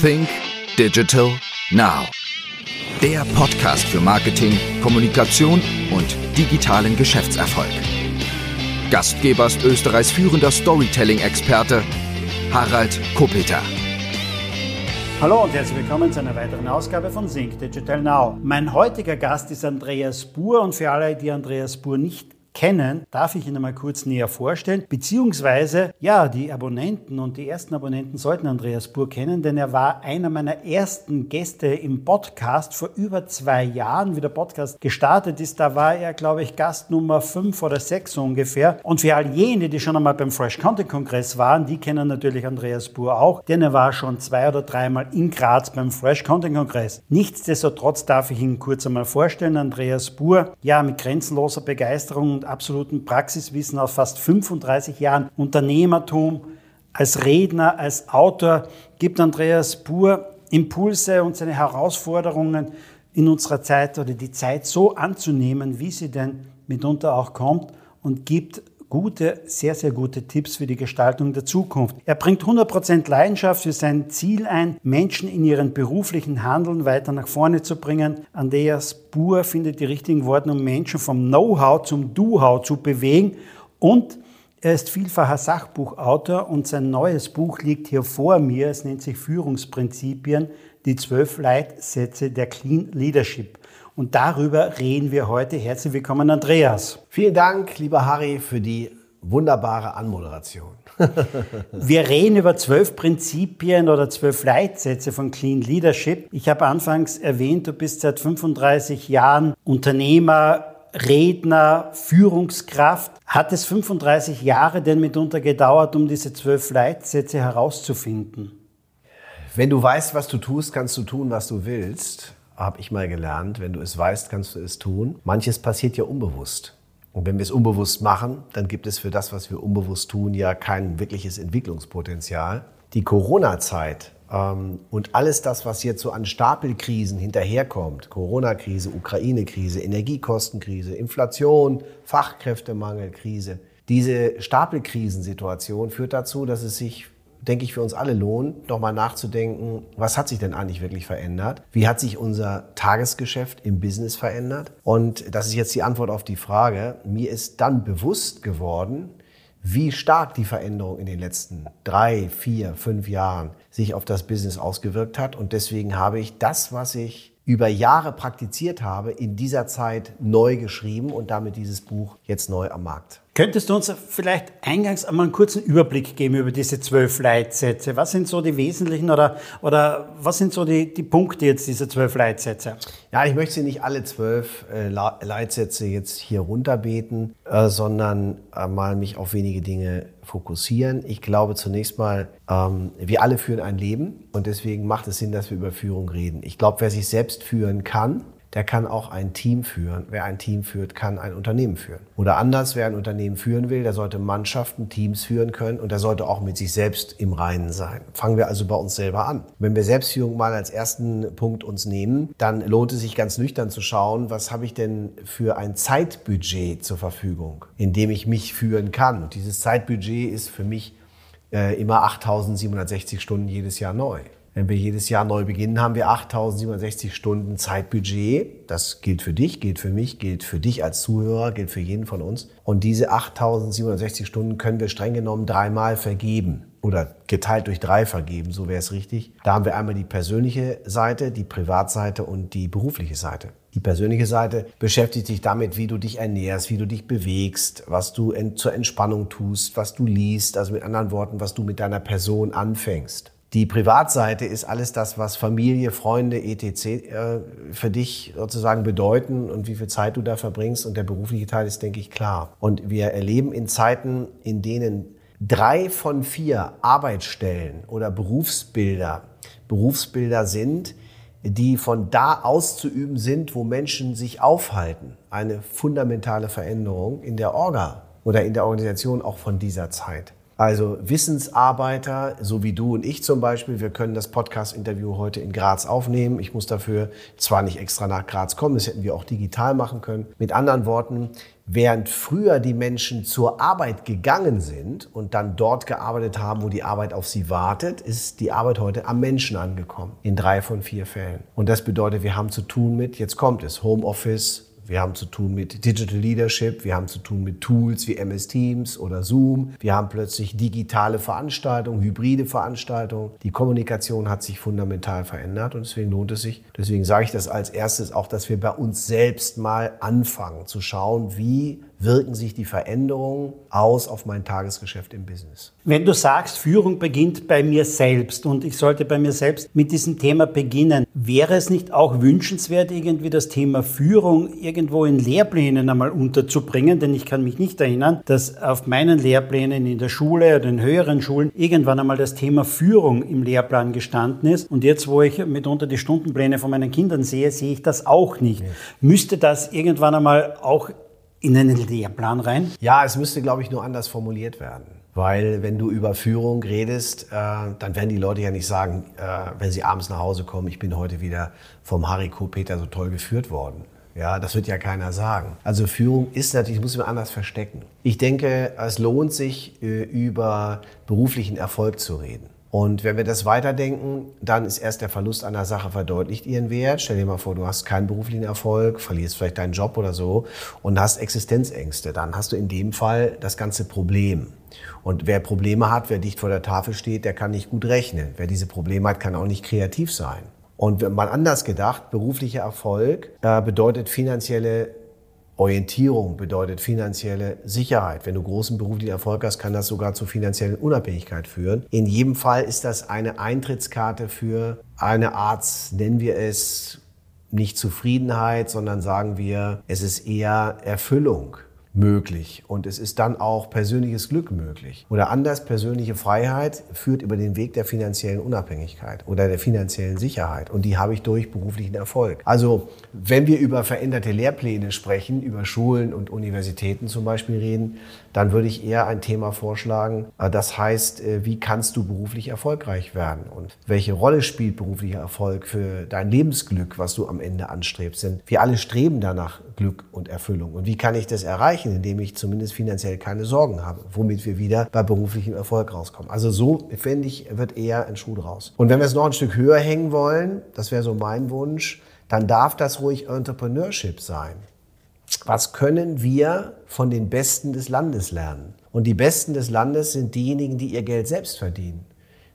Think Digital Now. Der Podcast für Marketing, Kommunikation und digitalen Geschäftserfolg. Gastgeber ist Österreichs führender Storytelling-Experte Harald Kopeter. Hallo und herzlich willkommen zu einer weiteren Ausgabe von Think Digital Now. Mein heutiger Gast ist Andreas Buhr und für alle, die Andreas Buhr nicht kennen, darf ich Ihnen mal kurz näher vorstellen. Beziehungsweise, ja, die Abonnenten und die ersten Abonnenten sollten Andreas Buhr kennen, denn er war einer meiner ersten Gäste im Podcast vor über zwei Jahren, wie der Podcast gestartet ist. Da war er, glaube ich, Gast Nummer fünf oder sechs so ungefähr. Und für all jene, die schon einmal beim Fresh Content Kongress waren, die kennen natürlich Andreas Buhr auch, denn er war schon zwei oder dreimal in Graz beim Fresh Content Kongress. Nichtsdestotrotz darf ich Ihnen kurz einmal vorstellen, Andreas Buhr, ja, mit grenzenloser Begeisterung und absoluten Praxiswissen aus fast 35 Jahren. Unternehmertum, als Redner, als Autor gibt Andreas Buhr Impulse und seine Herausforderungen in unserer Zeit oder die Zeit so anzunehmen, wie sie denn mitunter auch kommt und gibt gute, sehr, sehr gute Tipps für die Gestaltung der Zukunft. Er bringt 100% Leidenschaft für sein Ziel ein, Menschen in ihren beruflichen Handeln weiter nach vorne zu bringen. Andreas Buhr findet die richtigen Worte, um Menschen vom Know-how zum Do-how zu bewegen und er ist vielfacher Sachbuchautor und sein neues Buch liegt hier vor mir. Es nennt sich Führungsprinzipien, die zwölf Leitsätze der Clean Leadership. Und darüber reden wir heute. Herzlich willkommen, Andreas. Vielen Dank, lieber Harry, für die wunderbare Anmoderation. wir reden über zwölf Prinzipien oder zwölf Leitsätze von Clean Leadership. Ich habe anfangs erwähnt, du bist seit 35 Jahren Unternehmer, Redner, Führungskraft. Hat es 35 Jahre denn mitunter gedauert, um diese zwölf Leitsätze herauszufinden? Wenn du weißt, was du tust, kannst du tun, was du willst habe ich mal gelernt, wenn du es weißt, kannst du es tun. Manches passiert ja unbewusst. Und wenn wir es unbewusst machen, dann gibt es für das, was wir unbewusst tun, ja kein wirkliches Entwicklungspotenzial. Die Corona-Zeit ähm, und alles das, was jetzt so an Stapelkrisen hinterherkommt, Corona-Krise, Ukraine-Krise, Energiekostenkrise, Inflation, Fachkräftemangelkrise, diese Stapelkrisensituation führt dazu, dass es sich denke ich, für uns alle lohnt, nochmal nachzudenken, was hat sich denn eigentlich wirklich verändert? Wie hat sich unser Tagesgeschäft im Business verändert? Und das ist jetzt die Antwort auf die Frage. Mir ist dann bewusst geworden, wie stark die Veränderung in den letzten drei, vier, fünf Jahren sich auf das Business ausgewirkt hat. Und deswegen habe ich das, was ich über Jahre praktiziert habe, in dieser Zeit neu geschrieben und damit dieses Buch jetzt neu am Markt. Könntest du uns vielleicht eingangs einmal einen kurzen Überblick geben über diese zwölf Leitsätze? Was sind so die wesentlichen oder, oder was sind so die, die Punkte jetzt dieser zwölf Leitsätze? Ja, ich möchte Sie nicht alle zwölf äh, Leitsätze jetzt hier runterbeten, äh, sondern äh, mal mich auf wenige Dinge fokussieren. Ich glaube zunächst mal, ähm, wir alle führen ein Leben und deswegen macht es Sinn, dass wir über Führung reden. Ich glaube, wer sich selbst führen kann, der kann auch ein Team führen. Wer ein Team führt, kann ein Unternehmen führen. Oder anders, wer ein Unternehmen führen will, der sollte Mannschaften, Teams führen können und der sollte auch mit sich selbst im Reinen sein. Fangen wir also bei uns selber an. Wenn wir Selbstführung mal als ersten Punkt uns nehmen, dann lohnt es sich ganz nüchtern zu schauen, was habe ich denn für ein Zeitbudget zur Verfügung, in dem ich mich führen kann. Und dieses Zeitbudget ist für mich äh, immer 8760 Stunden jedes Jahr neu. Wenn wir jedes Jahr neu beginnen, haben wir 8.760 Stunden Zeitbudget. Das gilt für dich, gilt für mich, gilt für dich als Zuhörer, gilt für jeden von uns. Und diese 8.760 Stunden können wir streng genommen dreimal vergeben oder geteilt durch drei vergeben, so wäre es richtig. Da haben wir einmal die persönliche Seite, die Privatseite und die berufliche Seite. Die persönliche Seite beschäftigt sich damit, wie du dich ernährst, wie du dich bewegst, was du zur Entspannung tust, was du liest, also mit anderen Worten, was du mit deiner Person anfängst. Die Privatseite ist alles das, was Familie, Freunde, etc. Äh, für dich sozusagen bedeuten und wie viel Zeit du da verbringst. Und der berufliche Teil ist, denke ich, klar. Und wir erleben in Zeiten, in denen drei von vier Arbeitsstellen oder Berufsbilder Berufsbilder sind, die von da auszuüben sind, wo Menschen sich aufhalten. Eine fundamentale Veränderung in der Orga oder in der Organisation auch von dieser Zeit. Also Wissensarbeiter, so wie du und ich zum Beispiel, wir können das Podcast-Interview heute in Graz aufnehmen. Ich muss dafür zwar nicht extra nach Graz kommen, das hätten wir auch digital machen können. Mit anderen Worten, während früher die Menschen zur Arbeit gegangen sind und dann dort gearbeitet haben, wo die Arbeit auf sie wartet, ist die Arbeit heute am Menschen angekommen. In drei von vier Fällen. Und das bedeutet, wir haben zu tun mit, jetzt kommt es, Homeoffice, wir haben zu tun mit Digital Leadership, wir haben zu tun mit Tools wie MS Teams oder Zoom. Wir haben plötzlich digitale Veranstaltungen, hybride Veranstaltungen. Die Kommunikation hat sich fundamental verändert und deswegen lohnt es sich. Deswegen sage ich das als erstes auch, dass wir bei uns selbst mal anfangen zu schauen, wie wirken sich die Veränderungen aus auf mein Tagesgeschäft im Business. Wenn du sagst, Führung beginnt bei mir selbst und ich sollte bei mir selbst mit diesem Thema beginnen, wäre es nicht auch wünschenswert, irgendwie das Thema Führung irgendwo in Lehrplänen einmal unterzubringen? Denn ich kann mich nicht erinnern, dass auf meinen Lehrplänen in der Schule oder in höheren Schulen irgendwann einmal das Thema Führung im Lehrplan gestanden ist. Und jetzt, wo ich mitunter die Stundenpläne von meinen Kindern sehe, sehe ich das auch nicht. Ja. Müsste das irgendwann einmal auch in einen Lehrplan rein? Ja, es müsste, glaube ich, nur anders formuliert werden. Weil wenn du über Führung redest, äh, dann werden die Leute ja nicht sagen, äh, wenn sie abends nach Hause kommen, ich bin heute wieder vom Hariko Peter so toll geführt worden. Ja, das wird ja keiner sagen. Also Führung ist natürlich, muss man anders verstecken. Ich denke, es lohnt sich, äh, über beruflichen Erfolg zu reden. Und wenn wir das weiterdenken, dann ist erst der Verlust einer Sache verdeutlicht ihren Wert. Stell dir mal vor, du hast keinen beruflichen Erfolg, verlierst vielleicht deinen Job oder so und hast Existenzängste. Dann hast du in dem Fall das ganze Problem. Und wer Probleme hat, wer dicht vor der Tafel steht, der kann nicht gut rechnen. Wer diese Probleme hat, kann auch nicht kreativ sein. Und mal anders gedacht, beruflicher Erfolg äh, bedeutet finanzielle Orientierung bedeutet finanzielle Sicherheit. Wenn du großen beruflichen Erfolg hast, kann das sogar zu finanziellen Unabhängigkeit führen. In jedem Fall ist das eine Eintrittskarte für eine Art, nennen wir es, nicht Zufriedenheit, sondern sagen wir, es ist eher Erfüllung möglich und es ist dann auch persönliches Glück möglich. Oder anders, persönliche Freiheit führt über den Weg der finanziellen Unabhängigkeit oder der finanziellen Sicherheit und die habe ich durch beruflichen Erfolg. Also wenn wir über veränderte Lehrpläne sprechen, über Schulen und Universitäten zum Beispiel reden, dann würde ich eher ein Thema vorschlagen, äh, das heißt, äh, wie kannst du beruflich erfolgreich werden und welche Rolle spielt beruflicher Erfolg für dein Lebensglück, was du am Ende anstrebst. Denn wir alle streben danach Glück und Erfüllung. Und wie kann ich das erreichen, indem ich zumindest finanziell keine Sorgen habe, womit wir wieder bei beruflichem Erfolg rauskommen. Also so, finde ich, wird eher ein Schuh draus. Und wenn wir es noch ein Stück höher hängen wollen, das wäre so mein Wunsch, dann darf das ruhig Entrepreneurship sein. Was können wir von den Besten des Landes lernen? Und die Besten des Landes sind diejenigen, die ihr Geld selbst verdienen.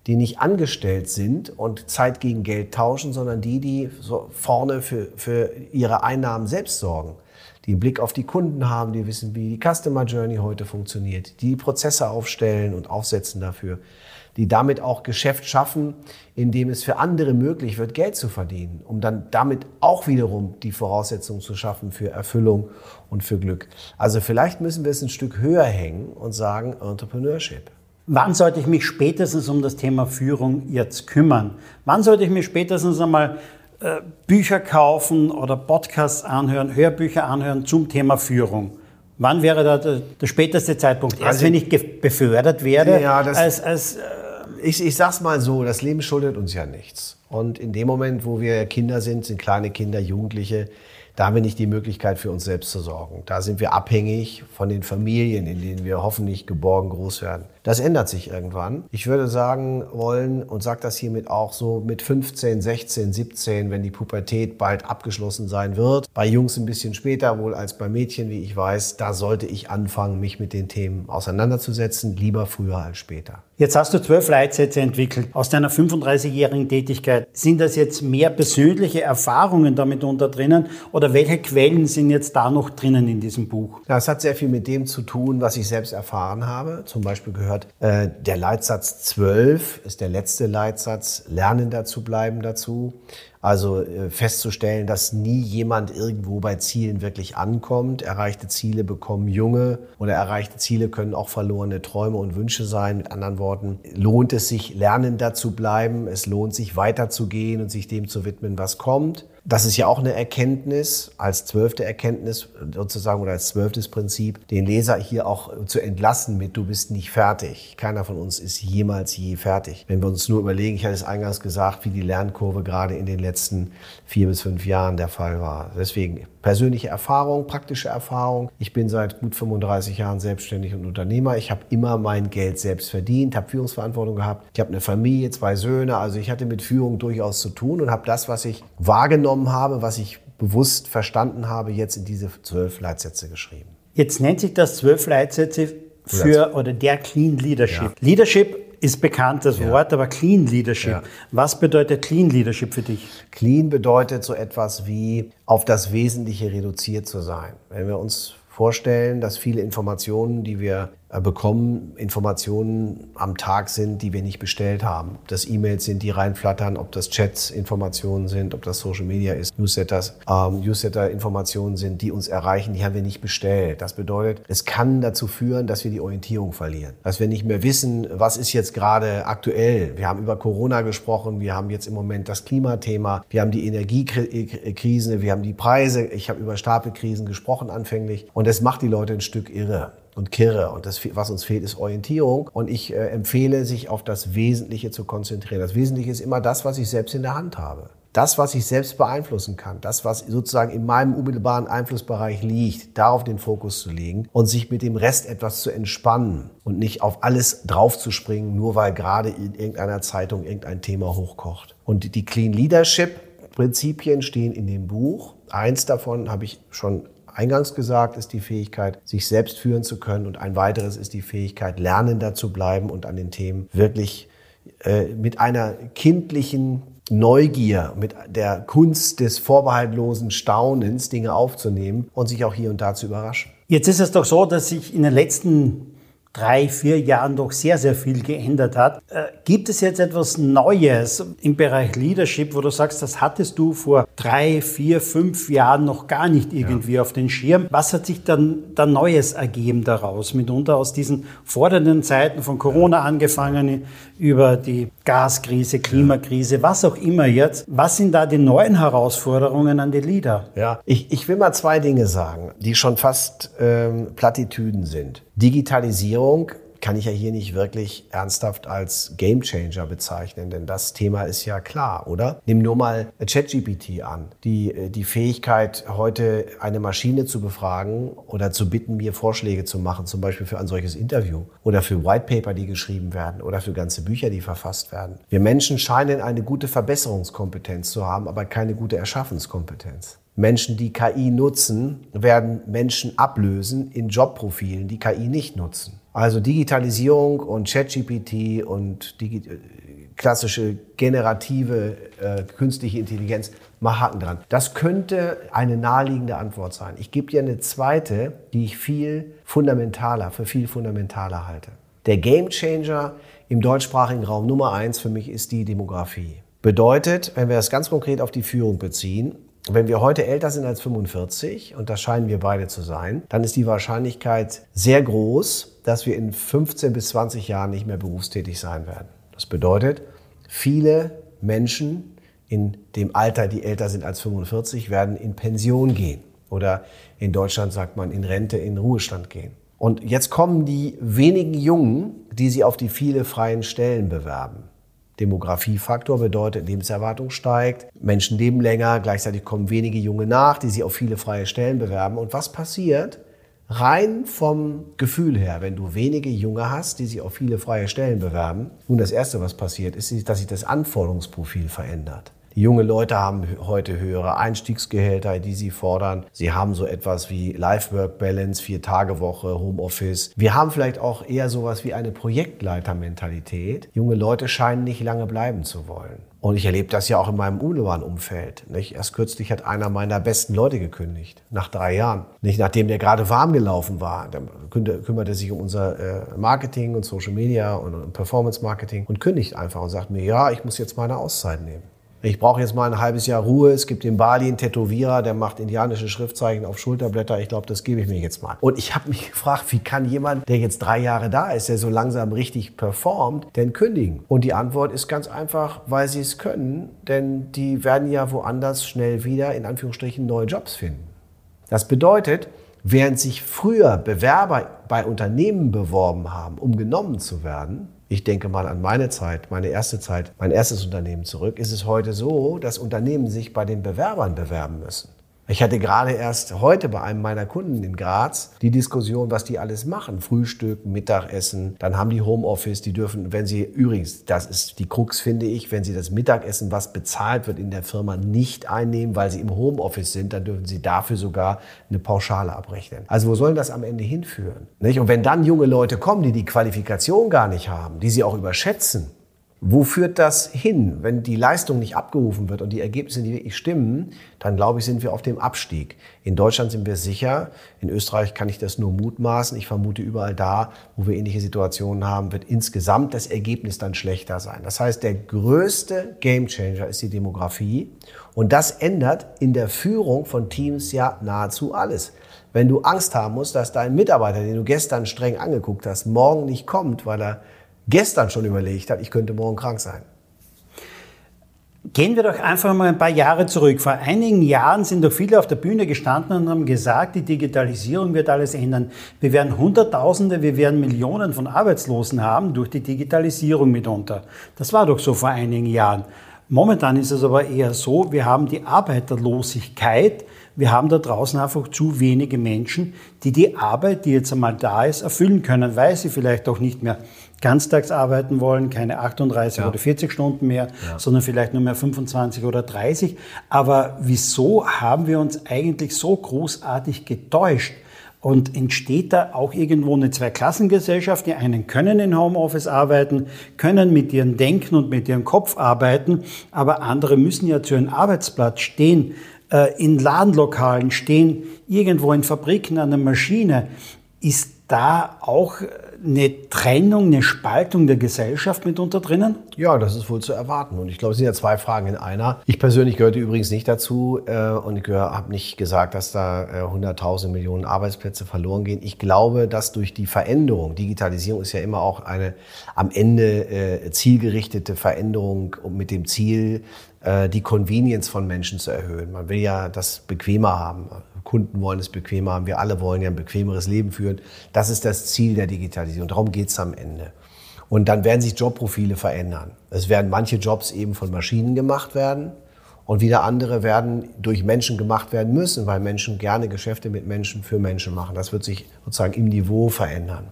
Die nicht angestellt sind und Zeit gegen Geld tauschen, sondern die, die so vorne für, für ihre Einnahmen selbst sorgen. Die einen Blick auf die Kunden haben, die wissen, wie die Customer Journey heute funktioniert, die Prozesse aufstellen und aufsetzen dafür die damit auch Geschäft schaffen, indem es für andere möglich wird, Geld zu verdienen, um dann damit auch wiederum die Voraussetzungen zu schaffen für Erfüllung und für Glück. Also vielleicht müssen wir es ein Stück höher hängen und sagen Entrepreneurship. Wann sollte ich mich spätestens um das Thema Führung jetzt kümmern? Wann sollte ich mir spätestens einmal äh, Bücher kaufen oder Podcasts anhören, Hörbücher anhören zum Thema Führung? Wann wäre da der, der späteste Zeitpunkt? Erst also, wenn ich befördert werde? Ja, das, als, als, äh, ich, ich sag's mal so, das Leben schuldet uns ja nichts. Und in dem Moment, wo wir Kinder sind, sind kleine Kinder, Jugendliche, da haben wir nicht die Möglichkeit für uns selbst zu sorgen. Da sind wir abhängig von den Familien, in denen wir hoffentlich geborgen groß werden. Das ändert sich irgendwann. Ich würde sagen wollen und sage das hiermit auch so mit 15, 16, 17, wenn die Pubertät bald abgeschlossen sein wird. Bei Jungs ein bisschen später wohl als bei Mädchen, wie ich weiß. Da sollte ich anfangen, mich mit den Themen auseinanderzusetzen. Lieber früher als später. Jetzt hast du zwölf Leitsätze entwickelt aus deiner 35-jährigen Tätigkeit. Sind das jetzt mehr persönliche Erfahrungen damit unter drinnen oder welche Quellen sind jetzt da noch drinnen in diesem Buch? Das hat sehr viel mit dem zu tun, was ich selbst erfahren habe. Zum Beispiel gehört gehört. Äh, der Leitsatz 12 ist der letzte Leitsatz, lernender zu bleiben dazu. Also äh, festzustellen, dass nie jemand irgendwo bei Zielen wirklich ankommt. Erreichte Ziele bekommen Junge oder erreichte Ziele können auch verlorene Träume und Wünsche sein. Mit anderen Worten, lohnt es sich, lernender zu bleiben. Es lohnt sich, weiterzugehen und sich dem zu widmen, was kommt. Das ist ja auch eine Erkenntnis, als zwölfte Erkenntnis sozusagen oder als zwölftes Prinzip, den Leser hier auch zu entlassen mit, du bist nicht fertig. Keiner von uns ist jemals je fertig. Wenn wir uns nur überlegen, ich hatte es eingangs gesagt, wie die Lernkurve gerade in den letzten vier bis fünf Jahren der Fall war. Deswegen persönliche Erfahrung, praktische Erfahrung. Ich bin seit gut 35 Jahren selbstständig und Unternehmer. Ich habe immer mein Geld selbst verdient, habe Führungsverantwortung gehabt. Ich habe eine Familie, zwei Söhne. Also ich hatte mit Führung durchaus zu tun und habe das, was ich wahrgenommen habe, was ich bewusst verstanden habe, jetzt in diese zwölf Leitsätze geschrieben. Jetzt nennt sich das zwölf Leitsätze für oder der Clean Leadership. Ja. Leadership ist bekannt, das ja. Wort, aber Clean Leadership. Ja. Was bedeutet Clean Leadership für dich? Clean bedeutet so etwas wie auf das Wesentliche reduziert zu sein. Wenn wir uns vorstellen, dass viele Informationen, die wir bekommen Informationen am Tag sind, die wir nicht bestellt haben. Ob das E-Mails sind, die reinflattern, ob das Chats Informationen sind, ob das Social Media ist, Newsletters, ähm, Newsletter-Informationen sind, die uns erreichen, die haben wir nicht bestellt. Das bedeutet, es kann dazu führen, dass wir die Orientierung verlieren. Dass wir nicht mehr wissen, was ist jetzt gerade aktuell. Wir haben über Corona gesprochen, wir haben jetzt im Moment das Klimathema, wir haben die Energiekrise, wir haben die Preise, ich habe über Stapelkrisen gesprochen anfänglich und es macht die Leute ein Stück irre und kirre. Und das, was uns fehlt, ist Orientierung. Und ich äh, empfehle, sich auf das Wesentliche zu konzentrieren. Das Wesentliche ist immer das, was ich selbst in der Hand habe. Das, was ich selbst beeinflussen kann, das, was sozusagen in meinem unmittelbaren Einflussbereich liegt, darauf den Fokus zu legen und sich mit dem Rest etwas zu entspannen und nicht auf alles draufzuspringen, nur weil gerade in irgendeiner Zeitung irgendein Thema hochkocht. Und die Clean Leadership Prinzipien stehen in dem Buch. Eins davon habe ich schon eingangs gesagt, ist die Fähigkeit, sich selbst führen zu können. Und ein weiteres ist die Fähigkeit, lernender zu bleiben und an den Themen wirklich äh, mit einer kindlichen Neugier, mit der Kunst des vorbehaltlosen Staunens Dinge aufzunehmen und sich auch hier und da zu überraschen. Jetzt ist es doch so, dass sich in den letzten drei, vier Jahren doch sehr, sehr viel geändert hat. Äh, gibt es jetzt etwas Neues im Bereich Leadership, wo du sagst, das hattest du vor drei, vier, fünf Jahren noch gar nicht irgendwie ja. auf den Schirm? Was hat sich dann, dann Neues ergeben daraus? Mitunter aus diesen fordernden Zeiten von Corona angefangen über die Gaskrise, Klimakrise, was auch immer jetzt. Was sind da die neuen Herausforderungen an die Leader? Ja, ich, ich will mal zwei Dinge sagen, die schon fast ähm, Plattitüden sind. Digitalisierung kann ich ja hier nicht wirklich ernsthaft als Gamechanger bezeichnen, denn das Thema ist ja klar, oder? Nimm nur mal ChatGPT an. Die, äh, die Fähigkeit, heute eine Maschine zu befragen oder zu bitten, mir Vorschläge zu machen, zum Beispiel für ein solches Interview oder für Whitepaper, die geschrieben werden oder für ganze Bücher, die verfasst werden. Wir Menschen scheinen eine gute Verbesserungskompetenz zu haben, aber keine gute Erschaffenskompetenz. Menschen, die KI nutzen, werden Menschen ablösen in Jobprofilen, die KI nicht nutzen. Also Digitalisierung und ChatGPT und Digi klassische generative äh, künstliche Intelligenz, mal Haken dran. Das könnte eine naheliegende Antwort sein. Ich gebe dir eine zweite, die ich viel fundamentaler, für viel fundamentaler halte. Der Gamechanger im deutschsprachigen Raum Nummer eins für mich ist die Demografie. Bedeutet, wenn wir das ganz konkret auf die Führung beziehen, wenn wir heute älter sind als 45, und das scheinen wir beide zu sein, dann ist die Wahrscheinlichkeit sehr groß, dass wir in 15 bis 20 Jahren nicht mehr berufstätig sein werden. Das bedeutet, viele Menschen in dem Alter, die älter sind als 45, werden in Pension gehen. Oder in Deutschland sagt man in Rente, in Ruhestand gehen. Und jetzt kommen die wenigen Jungen, die sie auf die viele freien Stellen bewerben. Demografiefaktor bedeutet, Lebenserwartung steigt, Menschen leben länger, gleichzeitig kommen wenige Junge nach, die sich auf viele freie Stellen bewerben. Und was passiert? Rein vom Gefühl her, wenn du wenige Junge hast, die sich auf viele freie Stellen bewerben, nun das Erste, was passiert, ist, dass sich das Anforderungsprofil verändert. Junge Leute haben heute höhere Einstiegsgehälter, die sie fordern. Sie haben so etwas wie Life-Work-Balance, Vier-Tage-Woche, Homeoffice. Wir haben vielleicht auch eher sowas wie eine Projektleitermentalität. Junge Leute scheinen nicht lange bleiben zu wollen. Und ich erlebe das ja auch in meinem unmittelbaren Umfeld. Nicht? Erst kürzlich hat einer meiner besten Leute gekündigt, nach drei Jahren. Nicht nachdem der gerade warm gelaufen war. Der kümmerte sich um unser äh, Marketing und Social Media und Performance Marketing und kündigt einfach und sagt mir, ja, ich muss jetzt meine Auszeit nehmen. Ich brauche jetzt mal ein halbes Jahr Ruhe. Es gibt in Bali einen Tätowierer, der macht indianische Schriftzeichen auf Schulterblätter. Ich glaube, das gebe ich mir jetzt mal. Und ich habe mich gefragt, wie kann jemand, der jetzt drei Jahre da ist, der so langsam richtig performt, denn kündigen? Und die Antwort ist ganz einfach, weil sie es können. Denn die werden ja woanders schnell wieder, in Anführungsstrichen, neue Jobs finden. Das bedeutet, während sich früher Bewerber bei Unternehmen beworben haben, um genommen zu werden, ich denke mal an meine Zeit, meine erste Zeit, mein erstes Unternehmen zurück, ist es heute so, dass Unternehmen sich bei den Bewerbern bewerben müssen. Ich hatte gerade erst heute bei einem meiner Kunden in Graz die Diskussion, was die alles machen. Frühstück, Mittagessen, dann haben die Homeoffice, die dürfen, wenn sie, übrigens, das ist die Krux, finde ich, wenn sie das Mittagessen, was bezahlt wird in der Firma, nicht einnehmen, weil sie im Homeoffice sind, dann dürfen sie dafür sogar eine Pauschale abrechnen. Also wo soll das am Ende hinführen? Nicht? Und wenn dann junge Leute kommen, die die Qualifikation gar nicht haben, die sie auch überschätzen, wo führt das hin? Wenn die Leistung nicht abgerufen wird und die Ergebnisse nicht wirklich stimmen, dann glaube ich, sind wir auf dem Abstieg. In Deutschland sind wir sicher. In Österreich kann ich das nur mutmaßen. Ich vermute, überall da, wo wir ähnliche Situationen haben, wird insgesamt das Ergebnis dann schlechter sein. Das heißt, der größte Gamechanger ist die Demografie. Und das ändert in der Führung von Teams ja nahezu alles. Wenn du Angst haben musst, dass dein Mitarbeiter, den du gestern streng angeguckt hast, morgen nicht kommt, weil er gestern schon überlegt hat, ich könnte morgen krank sein. Gehen wir doch einfach mal ein paar Jahre zurück. Vor einigen Jahren sind doch viele auf der Bühne gestanden und haben gesagt, die Digitalisierung wird alles ändern. Wir werden Hunderttausende, wir werden Millionen von Arbeitslosen haben durch die Digitalisierung mitunter. Das war doch so vor einigen Jahren. Momentan ist es aber eher so, wir haben die Arbeiterlosigkeit. Wir haben da draußen einfach zu wenige Menschen, die die Arbeit, die jetzt einmal da ist, erfüllen können, weil sie vielleicht auch nicht mehr ganztags arbeiten wollen, keine 38 ja. oder 40 Stunden mehr, ja. sondern vielleicht nur mehr 25 oder 30. Aber wieso haben wir uns eigentlich so großartig getäuscht? Und entsteht da auch irgendwo eine Zweiklassengesellschaft? Die einen können in Homeoffice arbeiten, können mit ihrem Denken und mit ihrem Kopf arbeiten, aber andere müssen ja zu einem Arbeitsplatz stehen, äh, in Ladenlokalen stehen, irgendwo in Fabriken an der Maschine. Ist da auch eine Trennung, eine Spaltung der Gesellschaft mitunter drinnen? Ja, das ist wohl zu erwarten. Und ich glaube, es sind ja zwei Fragen in einer. Ich persönlich gehörte übrigens nicht dazu äh, und ich habe nicht gesagt, dass da äh, 100.000 Millionen Arbeitsplätze verloren gehen. Ich glaube, dass durch die Veränderung, Digitalisierung ist ja immer auch eine am Ende äh, zielgerichtete Veränderung mit dem Ziel, äh, die Convenience von Menschen zu erhöhen. Man will ja das bequemer haben. Kunden wollen es bequemer haben. Wir alle wollen ja ein bequemeres Leben führen. Das ist das Ziel der Digitalisierung. Darum geht es am Ende. Und dann werden sich Jobprofile verändern. Es werden manche Jobs eben von Maschinen gemacht werden und wieder andere werden durch Menschen gemacht werden müssen, weil Menschen gerne Geschäfte mit Menschen für Menschen machen. Das wird sich sozusagen im Niveau verändern.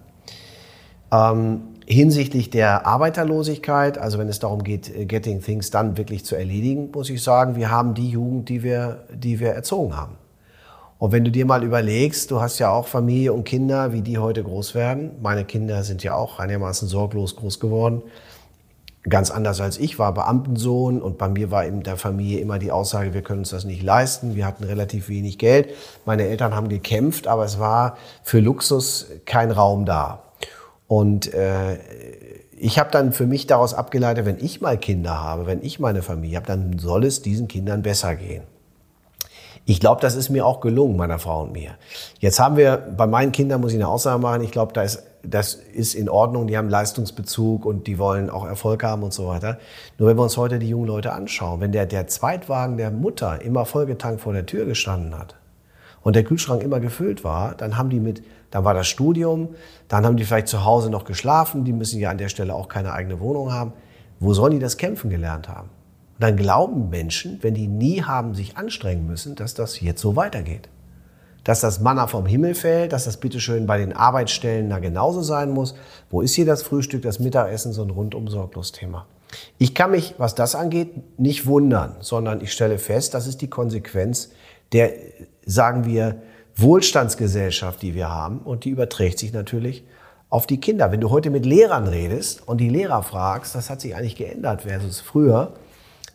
Ähm, hinsichtlich der Arbeiterlosigkeit, also wenn es darum geht, äh, Getting Things dann wirklich zu erledigen, muss ich sagen, wir haben die Jugend, die wir, die wir erzogen haben. Und wenn du dir mal überlegst, du hast ja auch Familie und Kinder, wie die heute groß werden. Meine Kinder sind ja auch einigermaßen sorglos groß geworden. Ganz anders als ich war Beamtensohn und bei mir war in der Familie immer die Aussage, wir können uns das nicht leisten. Wir hatten relativ wenig Geld. Meine Eltern haben gekämpft, aber es war für Luxus kein Raum da. Und äh, ich habe dann für mich daraus abgeleitet, wenn ich mal Kinder habe, wenn ich meine Familie habe, dann soll es diesen Kindern besser gehen. Ich glaube, das ist mir auch gelungen, meiner Frau und mir. Jetzt haben wir, bei meinen Kindern muss ich eine Aussage machen, ich glaube, da ist, das ist in Ordnung, die haben Leistungsbezug und die wollen auch Erfolg haben und so weiter. Nur wenn wir uns heute die jungen Leute anschauen, wenn der, der Zweitwagen der Mutter immer vollgetankt vor der Tür gestanden hat und der Kühlschrank immer gefüllt war, dann haben die mit, dann war das Studium, dann haben die vielleicht zu Hause noch geschlafen, die müssen ja an der Stelle auch keine eigene Wohnung haben. Wo sollen die das Kämpfen gelernt haben? Und dann glauben Menschen, wenn die nie haben sich anstrengen müssen, dass das jetzt so weitergeht. Dass das Manna vom Himmel fällt, dass das bitteschön bei den Arbeitsstellen da genauso sein muss. Wo ist hier das Frühstück, das Mittagessen, so ein rundum sorglos Thema. Ich kann mich, was das angeht, nicht wundern, sondern ich stelle fest, das ist die Konsequenz der, sagen wir, Wohlstandsgesellschaft, die wir haben. Und die überträgt sich natürlich auf die Kinder. Wenn du heute mit Lehrern redest und die Lehrer fragst, das hat sich eigentlich geändert versus früher,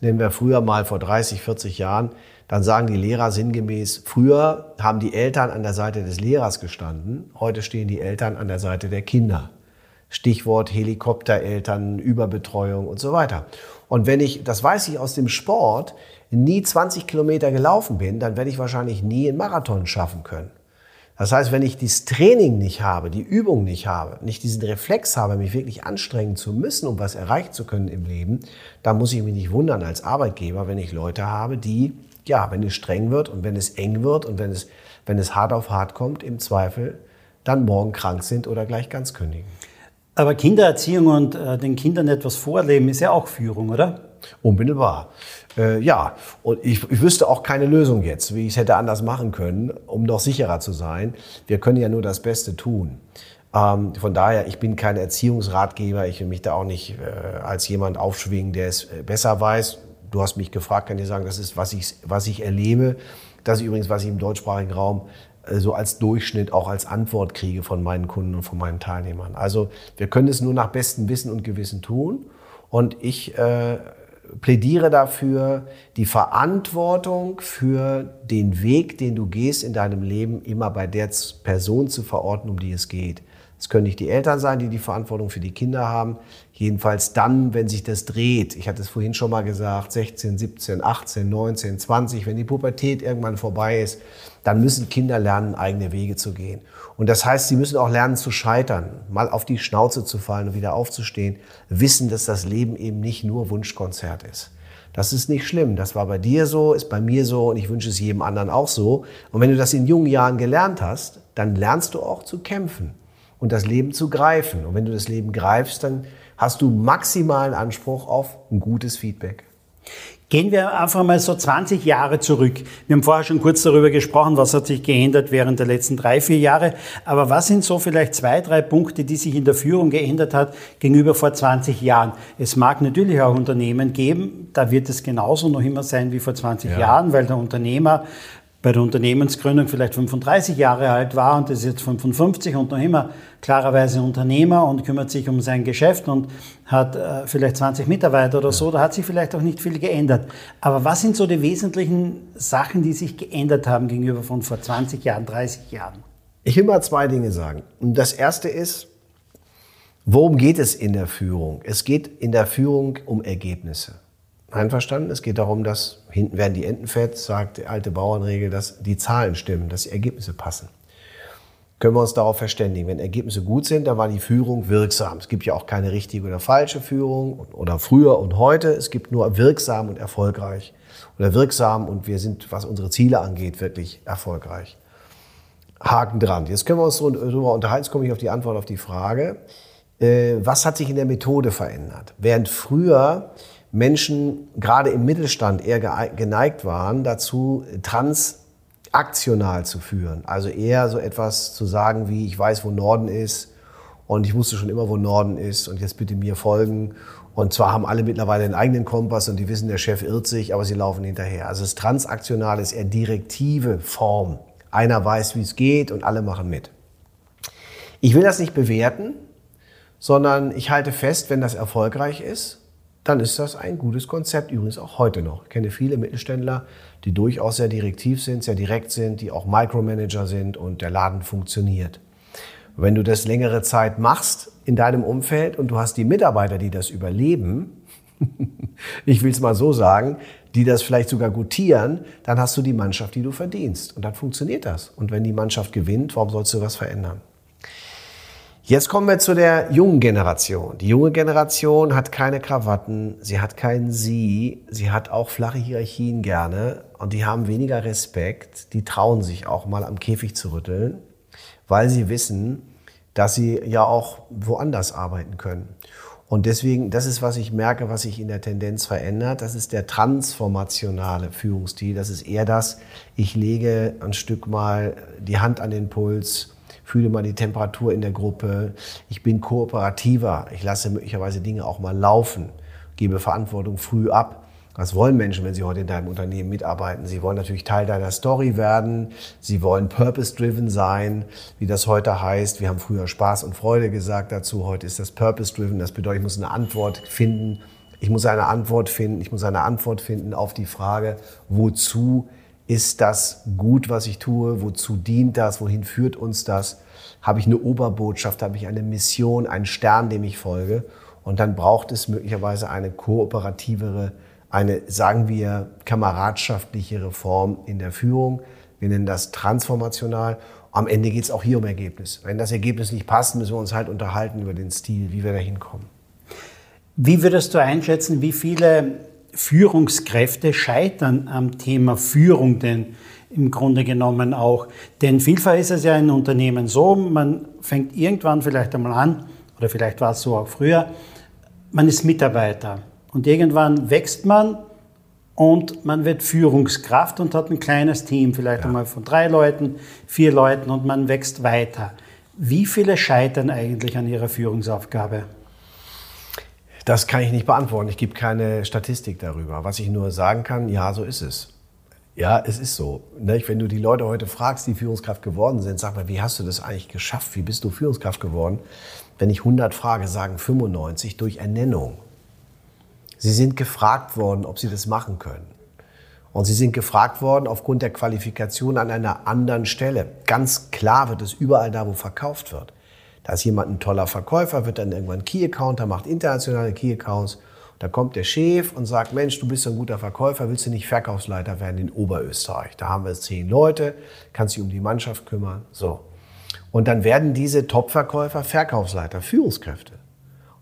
nehmen wir früher mal vor 30, 40 Jahren, dann sagen die Lehrer sinngemäß, früher haben die Eltern an der Seite des Lehrers gestanden, heute stehen die Eltern an der Seite der Kinder. Stichwort Helikoptereltern, Überbetreuung und so weiter. Und wenn ich, das weiß ich aus dem Sport, nie 20 Kilometer gelaufen bin, dann werde ich wahrscheinlich nie einen Marathon schaffen können. Das heißt, wenn ich dieses Training nicht habe, die Übung nicht habe, nicht diesen Reflex habe, mich wirklich anstrengen zu müssen, um was erreichen zu können im Leben, dann muss ich mich nicht wundern als Arbeitgeber, wenn ich Leute habe, die, ja, wenn es streng wird und wenn es eng wird und wenn es, wenn es hart auf hart kommt, im Zweifel dann morgen krank sind oder gleich ganz kündigen. Aber Kindererziehung und äh, den Kindern etwas vorleben ist ja auch Führung, oder? Unmittelbar. Äh, ja, und ich, ich wüsste auch keine Lösung jetzt, wie ich es hätte anders machen können, um noch sicherer zu sein. Wir können ja nur das Beste tun. Ähm, von daher, ich bin kein Erziehungsratgeber, ich will mich da auch nicht äh, als jemand aufschwingen, der es äh, besser weiß. Du hast mich gefragt, kann ich sagen, das ist, was ich, was ich erlebe. Das ist übrigens, was ich im deutschsprachigen Raum äh, so als Durchschnitt auch als Antwort kriege von meinen Kunden und von meinen Teilnehmern. Also wir können es nur nach bestem Wissen und Gewissen tun. Und ich äh, plädiere dafür, die Verantwortung für den Weg, den du gehst in deinem Leben, immer bei der Person zu verorten, um die es geht. Es können nicht die Eltern sein, die die Verantwortung für die Kinder haben. Jedenfalls dann, wenn sich das dreht. Ich hatte es vorhin schon mal gesagt, 16, 17, 18, 19, 20, wenn die Pubertät irgendwann vorbei ist, dann müssen Kinder lernen, eigene Wege zu gehen. Und das heißt, sie müssen auch lernen zu scheitern, mal auf die Schnauze zu fallen und wieder aufzustehen, wissen, dass das Leben eben nicht nur Wunschkonzert ist. Das ist nicht schlimm. Das war bei dir so, ist bei mir so und ich wünsche es jedem anderen auch so. Und wenn du das in jungen Jahren gelernt hast, dann lernst du auch zu kämpfen und das Leben zu greifen. Und wenn du das Leben greifst, dann hast du maximalen Anspruch auf ein gutes Feedback. Gehen wir einfach mal so 20 Jahre zurück. Wir haben vorher schon kurz darüber gesprochen, was hat sich geändert während der letzten drei, vier Jahre. Aber was sind so vielleicht zwei, drei Punkte, die sich in der Führung geändert hat gegenüber vor 20 Jahren? Es mag natürlich auch Unternehmen geben, da wird es genauso noch immer sein wie vor 20 ja. Jahren, weil der Unternehmer bei der Unternehmensgründung vielleicht 35 Jahre alt war und ist jetzt 55 und noch immer klarerweise Unternehmer und kümmert sich um sein Geschäft und hat äh, vielleicht 20 Mitarbeiter oder so, da hat sich vielleicht auch nicht viel geändert. Aber was sind so die wesentlichen Sachen, die sich geändert haben gegenüber von vor 20 Jahren, 30 Jahren? Ich will mal zwei Dinge sagen. Und das erste ist, worum geht es in der Führung? Es geht in der Führung um Ergebnisse. Einverstanden? Es geht darum, dass hinten werden die Enten fett, sagt die alte Bauernregel, dass die Zahlen stimmen, dass die Ergebnisse passen. Können wir uns darauf verständigen. Wenn Ergebnisse gut sind, dann war die Führung wirksam. Es gibt ja auch keine richtige oder falsche Führung oder früher und heute. Es gibt nur wirksam und erfolgreich. Oder wirksam und wir sind, was unsere Ziele angeht, wirklich erfolgreich. Haken dran. Jetzt können wir uns darüber unterhalten. Jetzt komme ich auf die Antwort auf die Frage. Äh, was hat sich in der Methode verändert? Während früher Menschen gerade im Mittelstand eher geneigt waren, dazu transaktional zu führen. Also eher so etwas zu sagen wie, ich weiß, wo Norden ist und ich wusste schon immer, wo Norden ist und jetzt bitte mir folgen. Und zwar haben alle mittlerweile einen eigenen Kompass und die wissen, der Chef irrt sich, aber sie laufen hinterher. Also das Transaktionale ist eher direktive Form. Einer weiß, wie es geht und alle machen mit. Ich will das nicht bewerten, sondern ich halte fest, wenn das erfolgreich ist, dann ist das ein gutes Konzept, übrigens auch heute noch. Ich kenne viele Mittelständler, die durchaus sehr direktiv sind, sehr direkt sind, die auch Micromanager sind und der Laden funktioniert. Wenn du das längere Zeit machst in deinem Umfeld und du hast die Mitarbeiter, die das überleben, ich will es mal so sagen, die das vielleicht sogar gutieren, dann hast du die Mannschaft, die du verdienst. Und dann funktioniert das. Und wenn die Mannschaft gewinnt, warum sollst du was verändern? Jetzt kommen wir zu der jungen Generation. Die junge Generation hat keine Krawatten, sie hat keinen Sie, sie hat auch flache Hierarchien gerne und die haben weniger Respekt, die trauen sich auch mal am Käfig zu rütteln, weil sie wissen, dass sie ja auch woanders arbeiten können. Und deswegen, das ist, was ich merke, was sich in der Tendenz verändert. Das ist der transformationale Führungsstil. Das ist eher das, ich lege ein Stück mal die Hand an den Puls fühle mal die Temperatur in der Gruppe, ich bin kooperativer, ich lasse möglicherweise Dinge auch mal laufen, gebe Verantwortung früh ab. Was wollen Menschen, wenn sie heute in deinem Unternehmen mitarbeiten? Sie wollen natürlich Teil deiner Story werden. Sie wollen purpose-driven sein, wie das heute heißt. Wir haben früher Spaß und Freude gesagt dazu. Heute ist das purpose-driven. Das bedeutet, ich muss eine Antwort finden. Ich muss eine Antwort finden. Ich muss eine Antwort finden auf die Frage, wozu Ist das gut, was ich tue? Wozu dient das? Wohin führt uns das? Habe ich eine Oberbotschaft? Habe ich eine Mission, einen Stern, dem ich folge? Und dann braucht es möglicherweise eine kooperativere, eine, sagen wir, kameradschaftlichere Form in der Führung. Wir nennen das transformational. Am Ende geht es auch hier um Ergebnis. Wenn das Ergebnis nicht passt, müssen wir uns halt unterhalten über den Stil, wie wir da hinkommen. Wie würdest du einschätzen, wie viele Führungskräfte scheitern am Thema Führung denn im Grunde genommen auch? Denn vielfach ist es ja in Unternehmen so, man fängt irgendwann vielleicht einmal an, oder vielleicht war es so auch früher, man ist Mitarbeiter und irgendwann wächst man und man wird Führungskraft und hat ein kleines Team, vielleicht ja. einmal von drei Leuten, vier Leuten und man wächst weiter. Wie viele scheitern eigentlich an ihrer Führungsaufgabe? Das kann ich nicht beantworten. Ich gebe keine Statistik darüber. Was ich nur sagen kann, ja, so ist es. Ja, es ist so. Ne? Wenn du die Leute heute fragst, die Führungskraft geworden sind, sag mal, wie hast du das eigentlich geschafft? Wie bist du Führungskraft geworden? Wenn ich 100 frage, sagen 95 durch Ernennung. Sie sind gefragt worden, ob sie das machen können. Und sie sind gefragt worden aufgrund der Qualifikation an einer anderen Stelle. Ganz klar wird es überall da, wo verkauft wird. Da ist jemand ein toller Verkäufer, wird dann irgendwann Key-Accounter, macht internationale Key-Accounts. Da kommt der Chef und sagt, Mensch, du bist ein guter Verkäufer, willst du nicht Verkaufsleiter werden in Oberösterreich? Da haben wir zehn Leute, kannst dich um die Mannschaft kümmern. So. Und dann werden diese Top-Verkäufer Verkaufsleiter, Führungskräfte.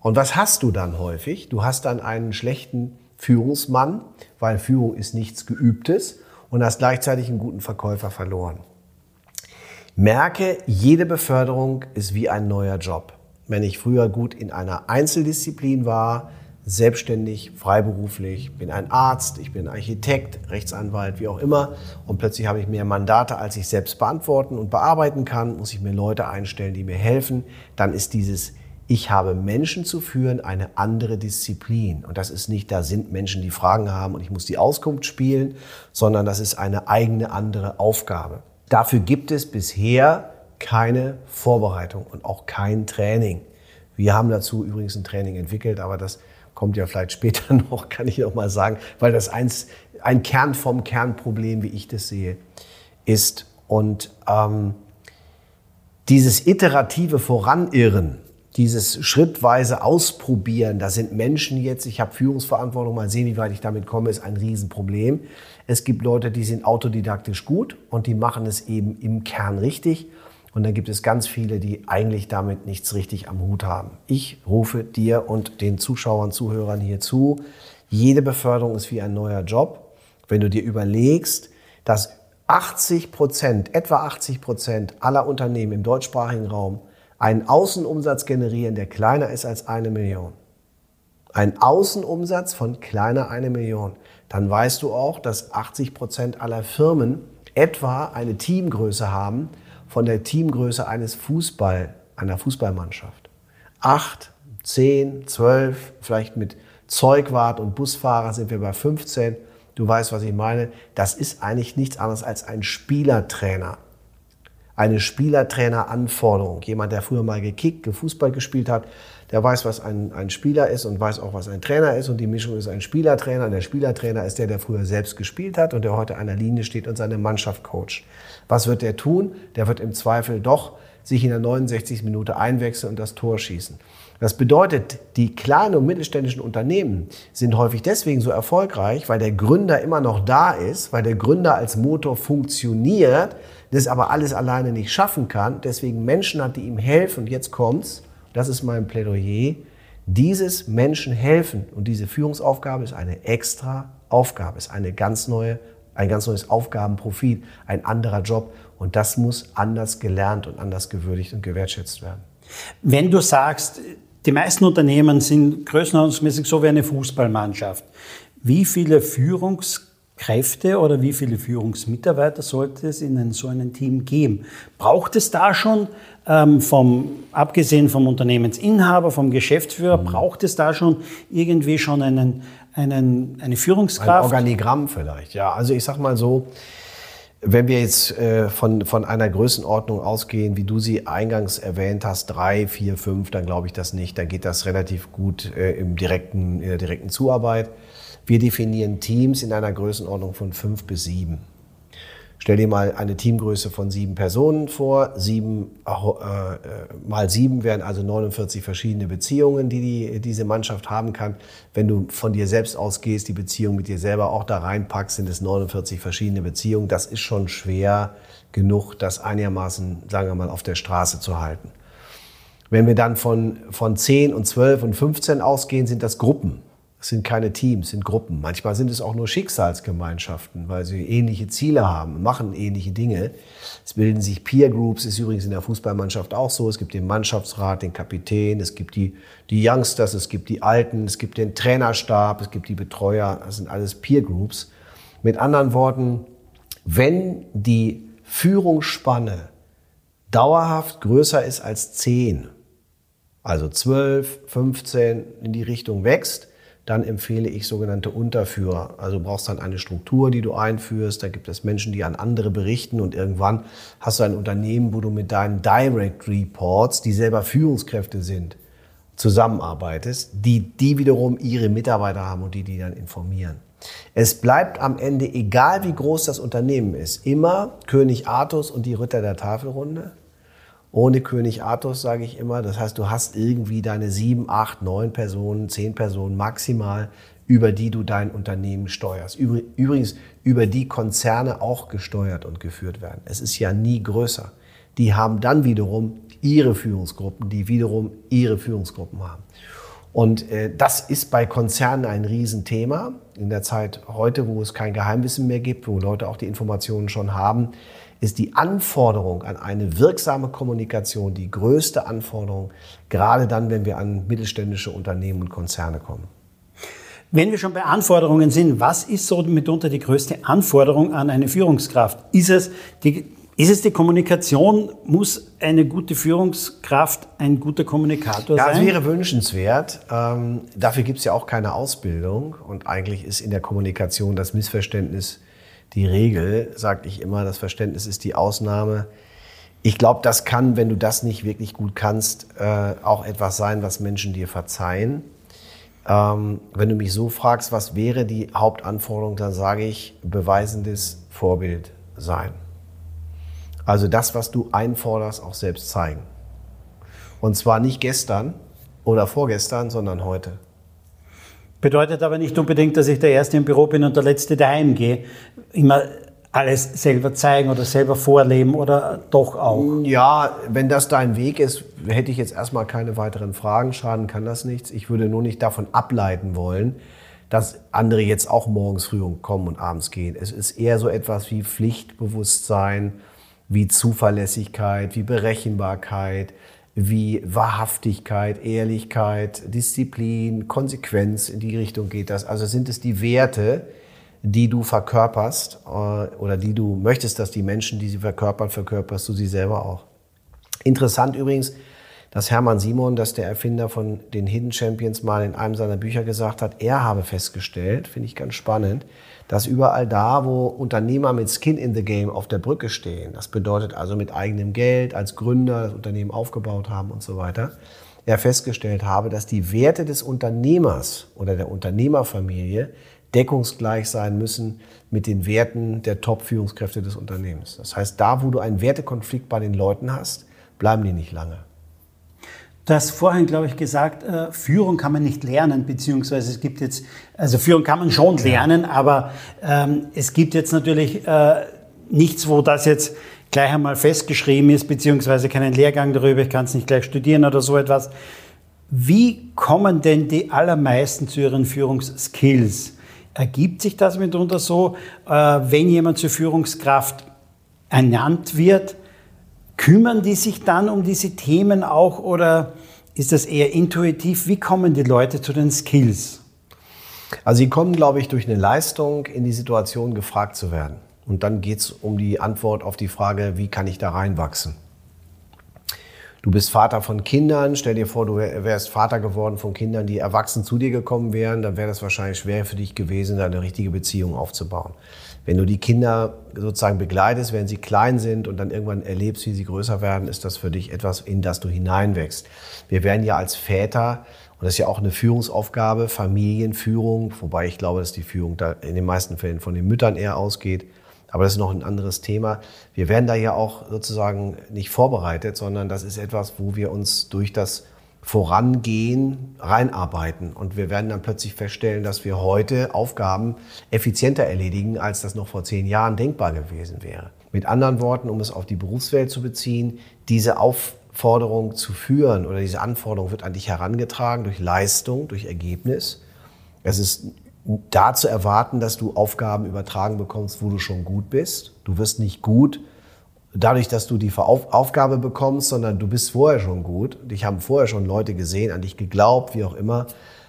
Und was hast du dann häufig? Du hast dann einen schlechten Führungsmann, weil Führung ist nichts Geübtes und hast gleichzeitig einen guten Verkäufer verloren. Merke, jede Beförderung ist wie ein neuer Job. Wenn ich früher gut in einer Einzeldisziplin war, selbstständig, freiberuflich, bin ein Arzt, ich bin Architekt, Rechtsanwalt, wie auch immer, und plötzlich habe ich mehr Mandate, als ich selbst beantworten und bearbeiten kann, muss ich mir Leute einstellen, die mir helfen, dann ist dieses ich habe Menschen zu führen, eine andere Disziplin. Und das ist nicht, da sind Menschen, die Fragen haben und ich muss die Auskunft spielen, sondern das ist eine eigene andere Aufgabe. Dafür gibt es bisher keine Vorbereitung und auch kein Training. Wir haben dazu übrigens ein Training entwickelt, aber das kommt ja vielleicht später noch, kann ich noch mal sagen, weil das eins, ein Kern vom Kernproblem, wie ich das sehe, ist. Und ähm, dieses iterative Voranirren, dieses schrittweise Ausprobieren, da sind Menschen jetzt, ich habe Führungsverantwortung, mal sehen, wie weit ich damit komme, ist ein Riesenproblem. Es gibt Leute, die sind autodidaktisch gut und die machen es eben im Kern richtig. Und dann gibt es ganz viele, die eigentlich damit nichts richtig am Hut haben. Ich rufe dir und den Zuschauern, Zuhörern hier zu, jede Beförderung ist wie ein neuer Job. Wenn du dir überlegst, dass 80 Prozent, etwa 80 Prozent aller Unternehmen im deutschsprachigen Raum einen Außenumsatz generieren, der kleiner ist als eine Million. Ein Außenumsatz von kleiner eine Million. Dann weißt du auch, dass 80 Prozent aller Firmen etwa eine Teamgröße haben von der Teamgröße eines Fußball, einer Fußballmannschaft. Acht, zehn, zwölf, vielleicht mit Zeugwart und Busfahrer sind wir bei 15. Du weißt, was ich meine. Das ist eigentlich nichts anderes als ein Spielertrainer eine Spielertraineranforderung. Jemand, der früher mal gekickt, Fußball gespielt hat, der weiß, was ein, ein Spieler ist und weiß auch, was ein Trainer ist. Und die Mischung ist ein Spielertrainer. Und der Spielertrainer ist der, der früher selbst gespielt hat und der heute an der Linie steht und seine Mannschaft coacht. Was wird der tun? Der wird im Zweifel doch sich in der 69. Minute einwechseln und das Tor schießen. Das bedeutet, die kleinen und mittelständischen Unternehmen sind häufig deswegen so erfolgreich, weil der Gründer immer noch da ist, weil der Gründer als Motor funktioniert, das aber alles alleine nicht schaffen kann, deswegen Menschen hat, die ihm helfen. Und jetzt kommt's, das ist mein Plädoyer, dieses Menschen helfen und diese Führungsaufgabe ist eine extra Aufgabe, ist eine ganz neue, ein ganz neues Aufgabenprofil, ein anderer Job und das muss anders gelernt und anders gewürdigt und gewertschätzt werden. Wenn du sagst, die meisten Unternehmen sind größenordnungsmäßig so wie eine Fußballmannschaft. Wie viele Führungskräfte oder wie viele Führungsmitarbeiter sollte es in so einem Team geben? Braucht es da schon, ähm, vom, abgesehen vom Unternehmensinhaber, vom Geschäftsführer, mhm. braucht es da schon irgendwie schon einen, einen, eine Führungskraft? Ein Organigramm vielleicht, ja. Also ich sag mal so, wenn wir jetzt äh, von, von einer Größenordnung ausgehen, wie du sie eingangs erwähnt hast, drei, vier, fünf, dann glaube ich das nicht. Dann geht das relativ gut äh, im direkten, in der direkten Zuarbeit. Wir definieren Teams in einer Größenordnung von fünf bis sieben. Stell dir mal eine Teamgröße von sieben Personen vor. Sieben äh, äh mal sieben wären also 49 verschiedene Beziehungen, die, die diese Mannschaft haben kann. Wenn du von dir selbst ausgehst, die Beziehung mit dir selber auch da reinpackst, sind es 49 verschiedene Beziehungen. Das ist schon schwer genug, das einigermaßen, sagen wir mal, auf der Straße zu halten. Wenn wir dann von, von 10 und 12 und 15 ausgehen, sind das Gruppen. Es sind keine Teams, sind Gruppen. Manchmal sind es auch nur Schicksalsgemeinschaften, weil sie ähnliche Ziele haben, machen ähnliche Dinge. Es bilden sich Peer Groups, ist übrigens in der Fußballmannschaft auch so. Es gibt den Mannschaftsrat, den Kapitän, es gibt die, die Youngsters, es gibt die Alten, es gibt den Trainerstab, es gibt die Betreuer. Das sind alles Peer Groups. Mit anderen Worten, wenn die Führungsspanne dauerhaft größer ist als 10, also 12, 15 in die Richtung wächst, dann empfehle ich sogenannte Unterführer. Also du brauchst dann eine Struktur, die du einführst. Da gibt es Menschen, die an andere berichten und irgendwann hast du ein Unternehmen, wo du mit deinen Direct Reports, die selber Führungskräfte sind, zusammenarbeitest, die, die wiederum ihre Mitarbeiter haben und die die dann informieren. Es bleibt am Ende, egal wie groß das Unternehmen ist, immer König Artus und die Ritter der Tafelrunde ohne König Artus, sage ich immer. Das heißt, du hast irgendwie deine sieben, acht, neun Personen, zehn Personen maximal, über die du dein Unternehmen steuerst. Übrigens, über die Konzerne auch gesteuert und geführt werden. Es ist ja nie größer. Die haben dann wiederum ihre Führungsgruppen, die wiederum ihre Führungsgruppen haben. Und äh, das ist bei Konzernen ein Riesenthema. In der Zeit heute, wo es kein Geheimwissen mehr gibt, wo Leute auch die Informationen schon haben, ist die Anforderung an eine wirksame Kommunikation die größte Anforderung, gerade dann, wenn wir an mittelständische Unternehmen und Konzerne kommen. Wenn wir schon bei Anforderungen sind, was ist so mitunter die größte Anforderung an eine Führungskraft? Ist es die, ist es die Kommunikation? Muss eine gute Führungskraft ein guter Kommunikator ja, sein? Ja, es wäre wünschenswert. Ähm, dafür gibt es ja auch keine Ausbildung. Und eigentlich ist in der Kommunikation das Missverständnis die Regel, sage ich immer, das Verständnis ist die Ausnahme. Ich glaube, das kann, wenn du das nicht wirklich gut kannst, äh, auch etwas sein, was Menschen dir verzeihen. Ähm, wenn du mich so fragst, was wäre die Hauptanforderung, dann sage ich beweisendes Vorbild sein. Also das, was du einforderst, auch selbst zeigen. Und zwar nicht gestern oder vorgestern, sondern heute. Bedeutet aber nicht unbedingt, dass ich der Erste im Büro bin und der Letzte daheim gehe. Immer alles selber zeigen oder selber vorleben oder doch auch? Ja, wenn das dein Weg ist, hätte ich jetzt erstmal keine weiteren Fragen. Schaden kann das nichts. Ich würde nur nicht davon ableiten wollen, dass andere jetzt auch morgens früh kommen und abends gehen. Es ist eher so etwas wie Pflichtbewusstsein, wie Zuverlässigkeit, wie Berechenbarkeit, wie Wahrhaftigkeit, Ehrlichkeit, Disziplin, Konsequenz, in die Richtung geht das. Also sind es die Werte, die du verkörperst äh, oder die du möchtest, dass die Menschen, die sie verkörpern, verkörperst du sie selber auch. Interessant übrigens, dass Hermann Simon, dass der Erfinder von den Hidden Champions mal in einem seiner Bücher gesagt hat, er habe festgestellt, finde ich ganz spannend, dass überall da, wo Unternehmer mit Skin in the Game auf der Brücke stehen, das bedeutet also mit eigenem Geld, als Gründer das Unternehmen aufgebaut haben und so weiter, er festgestellt habe, dass die Werte des Unternehmers oder der Unternehmerfamilie deckungsgleich sein müssen mit den Werten der Top-Führungskräfte des Unternehmens. Das heißt, da, wo du einen Wertekonflikt bei den Leuten hast, bleiben die nicht lange. Du hast vorhin, glaube ich, gesagt, äh, Führung kann man nicht lernen, beziehungsweise es gibt jetzt, also Führung kann man schon lernen, aber ähm, es gibt jetzt natürlich äh, nichts, wo das jetzt gleich einmal festgeschrieben ist, beziehungsweise keinen Lehrgang darüber, ich kann es nicht gleich studieren oder so etwas. Wie kommen denn die allermeisten zu ihren Führungsskills? Ergibt sich das mitunter so, äh, wenn jemand zur Führungskraft ernannt wird, Kümmern die sich dann um diese Themen auch oder ist das eher intuitiv? Wie kommen die Leute zu den Skills? Also sie kommen, glaube ich, durch eine Leistung in die Situation gefragt zu werden. Und dann geht es um die Antwort auf die Frage, wie kann ich da reinwachsen? Du bist Vater von Kindern, stell dir vor, du wärst Vater geworden von Kindern, die erwachsen zu dir gekommen wären, dann wäre das wahrscheinlich schwer für dich gewesen, da eine richtige Beziehung aufzubauen. Wenn du die Kinder sozusagen begleitest, wenn sie klein sind und dann irgendwann erlebst, wie sie größer werden, ist das für dich etwas, in das du hineinwächst. Wir werden ja als Väter, und das ist ja auch eine Führungsaufgabe, Familienführung, wobei ich glaube, dass die Führung da in den meisten Fällen von den Müttern eher ausgeht. Aber das ist noch ein anderes Thema. Wir werden da ja auch sozusagen nicht vorbereitet, sondern das ist etwas, wo wir uns durch das Vorangehen reinarbeiten. Und wir werden dann plötzlich feststellen, dass wir heute Aufgaben effizienter erledigen, als das noch vor zehn Jahren denkbar gewesen wäre. Mit anderen Worten, um es auf die Berufswelt zu beziehen, diese Aufforderung zu führen oder diese Anforderung wird an dich herangetragen durch Leistung, durch Ergebnis. Es ist da zu erwarten, dass du Aufgaben übertragen bekommst, wo du schon gut bist. Du wirst nicht gut dadurch, dass du die Aufgabe bekommst, sondern du bist vorher schon gut. Dich haben vorher schon Leute gesehen, an dich geglaubt, wie auch immer.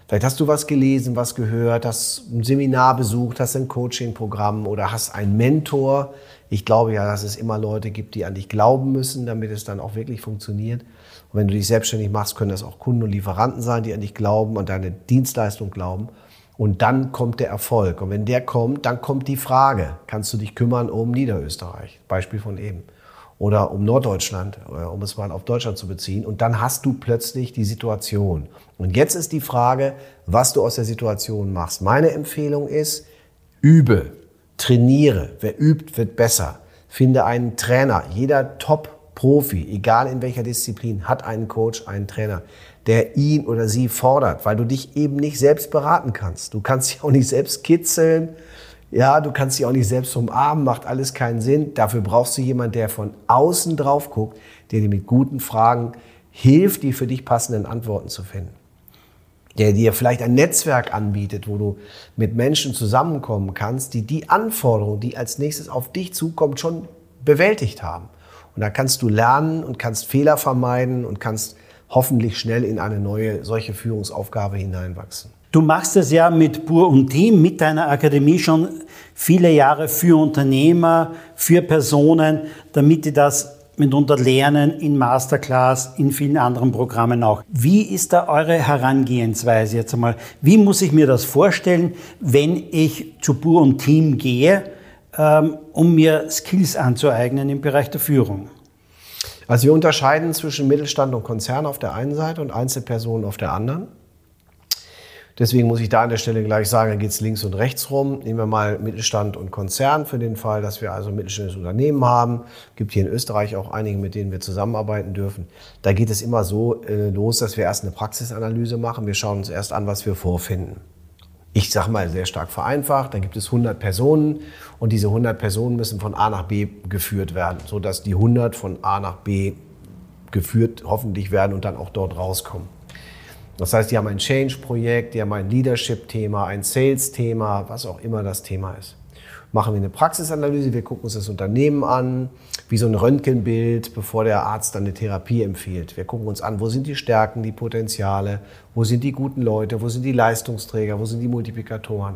Vielleicht hast du was gelesen, was gehört, hast ein Seminar besucht, hast ein Coaching-Programm oder hast einen Mentor. Ich glaube ja, dass es immer Leute gibt, die an dich glauben müssen, damit es dann auch wirklich funktioniert. Und wenn du dich selbstständig machst, können das auch Kunden und Lieferanten sein, die an dich glauben und deine Dienstleistung glauben. Und dann kommt der Erfolg. Und wenn der kommt, dann kommt die Frage, kannst du dich kümmern um Niederösterreich? Beispiel von eben. Oder um Norddeutschland, äh, um es mal auf Deutschland zu beziehen. Und dann hast du plötzlich die Situation. Und jetzt ist die Frage, was du aus der Situation machst. Meine Empfehlung ist, übe, trainiere. Wer übt, wird besser. Finde einen Trainer. Jeder Top-Profi, egal in welcher Disziplin, hat einen Coach, einen Trainer der ihn oder sie fordert, weil du dich eben nicht selbst beraten kannst. Du kannst dich auch nicht selbst kitzeln. Ja, du kannst dich auch nicht selbst umarmen, macht alles keinen Sinn. Dafür brauchst du jemanden, der von außen drauf guckt, der dir mit guten Fragen hilft, die für dich passenden Antworten zu finden. Der dir vielleicht ein Netzwerk anbietet, wo du mit Menschen zusammenkommen kannst, die die Anforderungen, die als nächstes auf dich zukommt, schon bewältigt haben. Und da kannst du lernen und kannst Fehler vermeiden und kannst hoffentlich schnell in eine neue solche Führungsaufgabe hineinwachsen. Du machst es ja mit Bur und Team, mit deiner Akademie schon viele Jahre für Unternehmer, für Personen, damit die das mitunter lernen in Masterclass, in vielen anderen Programmen auch. Wie ist da eure Herangehensweise jetzt einmal? Wie muss ich mir das vorstellen, wenn ich zu Bur und Team gehe, ähm, um mir Skills anzueignen im Bereich der Führung? Also wir unterscheiden zwischen Mittelstand und Konzern auf der einen Seite und Einzelpersonen auf der anderen. Deswegen muss ich da an der Stelle gleich sagen, da geht es links und rechts rum. Nehmen wir mal Mittelstand und Konzern für den Fall, dass wir also ein mittelständisches Unternehmen haben. Gibt hier in Österreich auch einige, mit denen wir zusammenarbeiten dürfen. Da geht es immer so äh, los, dass wir erst eine Praxisanalyse machen. Wir schauen uns erst an, was wir vorfinden ich sage mal sehr stark vereinfacht, da gibt es 100 Personen und diese 100 Personen müssen von A nach B geführt werden, sodass die 100 von A nach B geführt hoffentlich werden und dann auch dort rauskommen. Das heißt, die haben ein Change-Projekt, die haben ein Leadership-Thema, ein Sales-Thema, was auch immer das Thema ist machen wir eine Praxisanalyse, wir gucken uns das Unternehmen an, wie so ein Röntgenbild, bevor der Arzt dann eine Therapie empfiehlt. Wir gucken uns an, wo sind die Stärken, die Potenziale, wo sind die guten Leute, wo sind die Leistungsträger, wo sind die Multiplikatoren.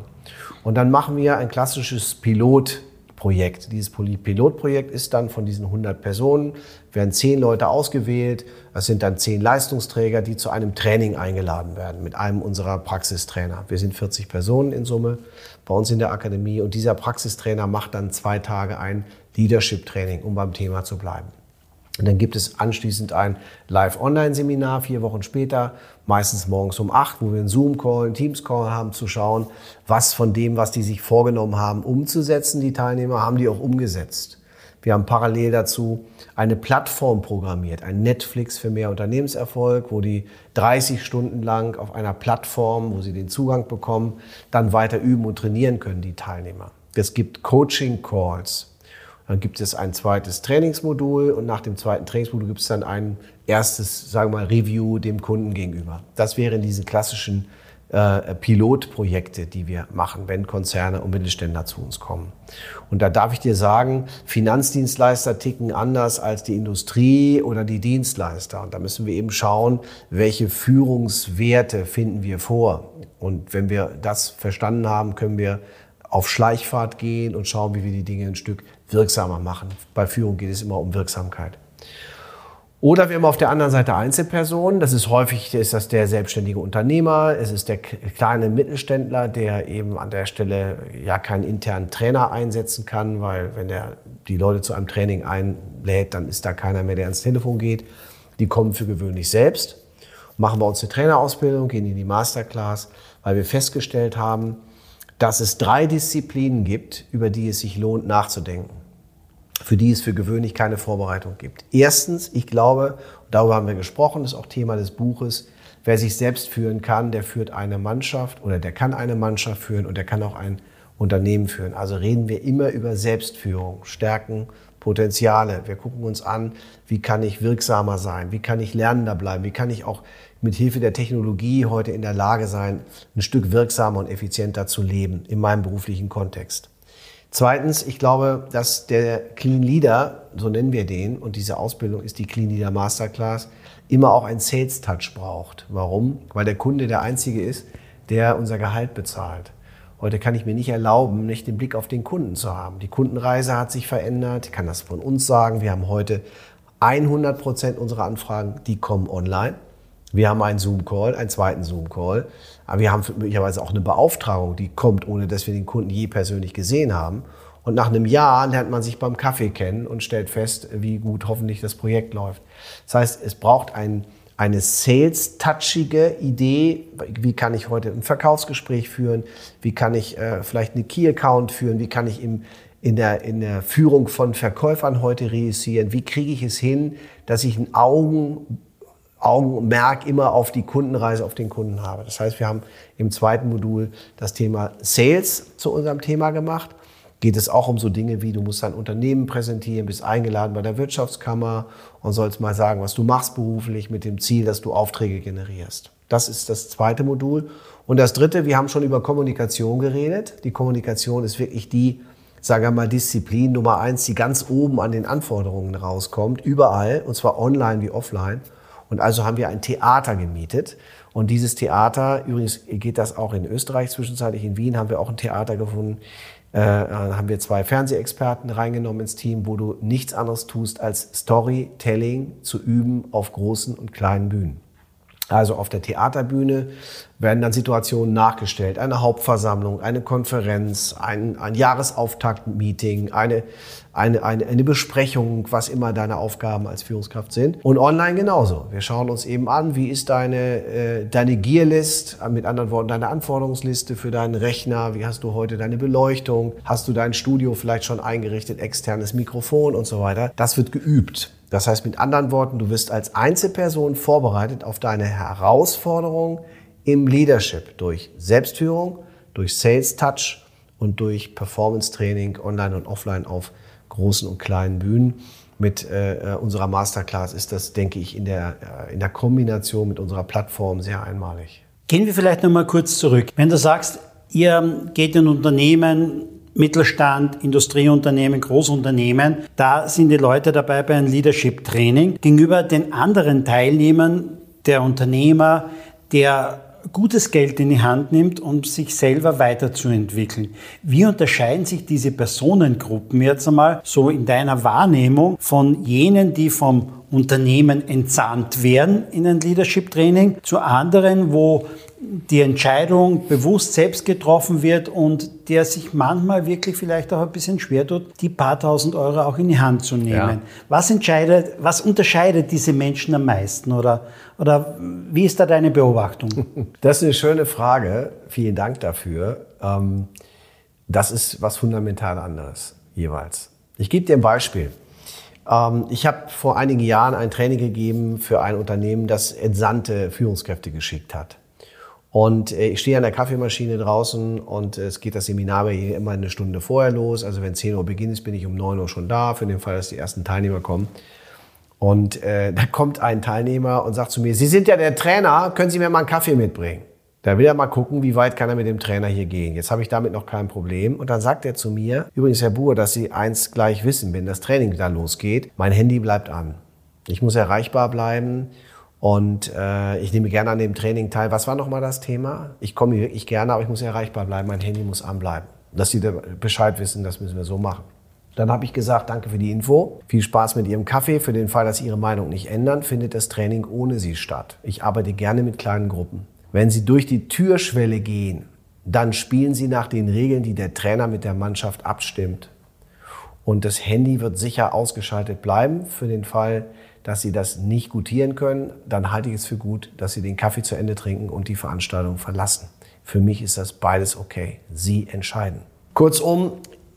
Und dann machen wir ein klassisches Pilot Projekt. Dieses Pilotprojekt ist dann von diesen 100 Personen, werden 10 Leute ausgewählt. Das sind dann 10 Leistungsträger, die zu einem Training eingeladen werden mit einem unserer Praxistrainer. Wir sind 40 Personen in Summe bei uns in der Akademie und dieser Praxistrainer macht dann zwei Tage ein Leadership-Training, um beim Thema zu bleiben. Und dann gibt es anschließend ein Live-Online-Seminar vier Wochen später, meistens morgens um acht, wo wir einen Zoom-Call, einen Teams-Call haben, zu schauen, was von dem, was die sich vorgenommen haben, umzusetzen, die Teilnehmer, haben die auch umgesetzt. Wir haben parallel dazu eine Plattform programmiert, ein Netflix für mehr Unternehmenserfolg, wo die 30 Stunden lang auf einer Plattform, wo sie den Zugang bekommen, dann weiter üben und trainieren können, die Teilnehmer. Es gibt Coaching-Calls, dann gibt es ein zweites Trainingsmodul und nach dem zweiten Trainingsmodul gibt es dann ein erstes, sagen wir mal, Review dem Kunden gegenüber. Das wären diese klassischen äh, Pilotprojekte, die wir machen, wenn Konzerne und Mittelständler zu uns kommen. Und da darf ich dir sagen, Finanzdienstleister ticken anders als die Industrie oder die Dienstleister. Und da müssen wir eben schauen, welche Führungswerte finden wir vor. Und wenn wir das verstanden haben, können wir auf Schleichfahrt gehen und schauen, wie wir die Dinge ein Stück wirksamer machen. Bei Führung geht es immer um Wirksamkeit. Oder wir haben auf der anderen Seite Einzelpersonen. Das ist häufig ist das der selbstständige Unternehmer, es ist der kleine Mittelständler, der eben an der Stelle ja keinen internen Trainer einsetzen kann, weil wenn er die Leute zu einem Training einlädt, dann ist da keiner mehr, der ans Telefon geht. Die kommen für gewöhnlich selbst. Machen wir uns eine Trainerausbildung, gehen in die Masterclass, weil wir festgestellt haben, dass es drei Disziplinen gibt, über die es sich lohnt nachzudenken, für die es für gewöhnlich keine Vorbereitung gibt. Erstens, ich glaube, darüber haben wir gesprochen, ist auch Thema des Buches, wer sich selbst führen kann, der führt eine Mannschaft oder der kann eine Mannschaft führen und der kann auch ein Unternehmen führen. Also reden wir immer über Selbstführung, Stärken, Potenziale. Wir gucken uns an, wie kann ich wirksamer sein, wie kann ich lernender bleiben, wie kann ich auch mit Hilfe der Technologie heute in der Lage sein, ein Stück wirksamer und effizienter zu leben in meinem beruflichen Kontext. Zweitens, ich glaube, dass der Clean Leader, so nennen wir den, und diese Ausbildung ist die Clean Leader Masterclass, immer auch einen Sales Touch braucht. Warum? Weil der Kunde der einzige ist, der unser Gehalt bezahlt. Heute kann ich mir nicht erlauben, nicht den Blick auf den Kunden zu haben. Die Kundenreise hat sich verändert. Ich kann das von uns sagen. Wir haben heute 100 Prozent unserer Anfragen, die kommen online. Wir haben einen Zoom-Call, einen zweiten Zoom-Call. Aber wir haben möglicherweise auch eine Beauftragung, die kommt, ohne dass wir den Kunden je persönlich gesehen haben. Und nach einem Jahr lernt man sich beim Kaffee kennen und stellt fest, wie gut hoffentlich das Projekt läuft. Das heißt, es braucht ein, eine sales-touchige Idee. Wie kann ich heute ein Verkaufsgespräch führen? Wie kann ich äh, vielleicht eine Key-Account führen? Wie kann ich im, in, der, in der Führung von Verkäufern heute reüssieren? Wie kriege ich es hin, dass ich ein Augen Augenmerk immer auf die Kundenreise, auf den Kunden habe. Das heißt, wir haben im zweiten Modul das Thema Sales zu unserem Thema gemacht. Geht es auch um so Dinge wie, du musst dein Unternehmen präsentieren, bist eingeladen bei der Wirtschaftskammer und sollst mal sagen, was du machst beruflich mit dem Ziel, dass du Aufträge generierst. Das ist das zweite Modul. Und das dritte, wir haben schon über Kommunikation geredet. Die Kommunikation ist wirklich die, sagen wir mal, Disziplin Nummer eins, die ganz oben an den Anforderungen rauskommt, überall, und zwar online wie offline. Und also haben wir ein Theater gemietet. Und dieses Theater, übrigens geht das auch in Österreich zwischenzeitlich, in Wien haben wir auch ein Theater gefunden, äh, haben wir zwei Fernsehexperten reingenommen ins Team, wo du nichts anderes tust, als Storytelling zu üben auf großen und kleinen Bühnen. Also auf der Theaterbühne werden dann Situationen nachgestellt. Eine Hauptversammlung, eine Konferenz, ein, ein Jahresauftakt-Meeting, eine, eine, eine, eine Besprechung, was immer deine Aufgaben als Führungskraft sind. Und online genauso. Wir schauen uns eben an, wie ist deine, äh, deine Gearlist, mit anderen Worten deine Anforderungsliste für deinen Rechner, wie hast du heute deine Beleuchtung, hast du dein Studio vielleicht schon eingerichtet, externes Mikrofon und so weiter. Das wird geübt. Das heißt mit anderen Worten, du wirst als Einzelperson vorbereitet auf deine Herausforderung im Leadership durch Selbstführung, durch Sales Touch und durch Performance Training online und offline auf großen und kleinen Bühnen. Mit äh, unserer Masterclass ist das, denke ich, in der, äh, in der Kombination mit unserer Plattform sehr einmalig. Gehen wir vielleicht noch mal kurz zurück. Wenn du sagst, ihr geht in Unternehmen Mittelstand, Industrieunternehmen, Großunternehmen. Da sind die Leute dabei bei einem Leadership Training. Gegenüber den anderen Teilnehmern, der Unternehmer, der gutes Geld in die Hand nimmt, um sich selber weiterzuentwickeln. Wie unterscheiden sich diese Personengruppen jetzt einmal so in deiner Wahrnehmung von jenen, die vom Unternehmen entsandt werden in ein Leadership Training, zu anderen, wo die Entscheidung bewusst selbst getroffen wird und der sich manchmal wirklich vielleicht auch ein bisschen schwer tut, die paar tausend Euro auch in die Hand zu nehmen. Ja. Was entscheidet, was unterscheidet diese Menschen am meisten oder, oder wie ist da deine Beobachtung? Das ist eine schöne Frage. Vielen Dank dafür. Ähm, das ist was fundamental anderes jeweils. Ich gebe dir ein Beispiel. Ähm, ich habe vor einigen Jahren ein Training gegeben für ein Unternehmen, das entsandte Führungskräfte geschickt hat. Und äh, ich stehe an der Kaffeemaschine draußen und es geht das Seminar hier immer eine Stunde vorher los. Also wenn 10 Uhr beginnt, bin ich um 9 Uhr schon da, für den Fall, dass die ersten Teilnehmer kommen. Und äh, da kommt ein Teilnehmer und sagt zu mir, Sie sind ja der Trainer, können Sie mir mal einen Kaffee mitbringen? Da will er mal gucken, wie weit kann er mit dem Trainer hier gehen. Jetzt habe ich damit noch kein Problem. Und dann sagt er zu mir, übrigens Herr Buhr, dass Sie eins gleich wissen, wenn das Training da losgeht, mein Handy bleibt an. Ich muss erreichbar bleiben und äh, ich nehme gerne an dem Training teil. Was war nochmal das Thema? Ich komme wirklich gerne, aber ich muss erreichbar bleiben. Mein Handy muss anbleiben. Dass Sie da Bescheid wissen, das müssen wir so machen. Dann habe ich gesagt, danke für die Info. Viel Spaß mit Ihrem Kaffee. Für den Fall, dass Sie Ihre Meinung nicht ändern, findet das Training ohne Sie statt. Ich arbeite gerne mit kleinen Gruppen. Wenn Sie durch die Türschwelle gehen, dann spielen Sie nach den Regeln, die der Trainer mit der Mannschaft abstimmt. Und das Handy wird sicher ausgeschaltet bleiben für den Fall, dass Sie das nicht gutieren können, dann halte ich es für gut, dass Sie den Kaffee zu Ende trinken und die Veranstaltung verlassen. Für mich ist das beides okay. Sie entscheiden. Kurzum,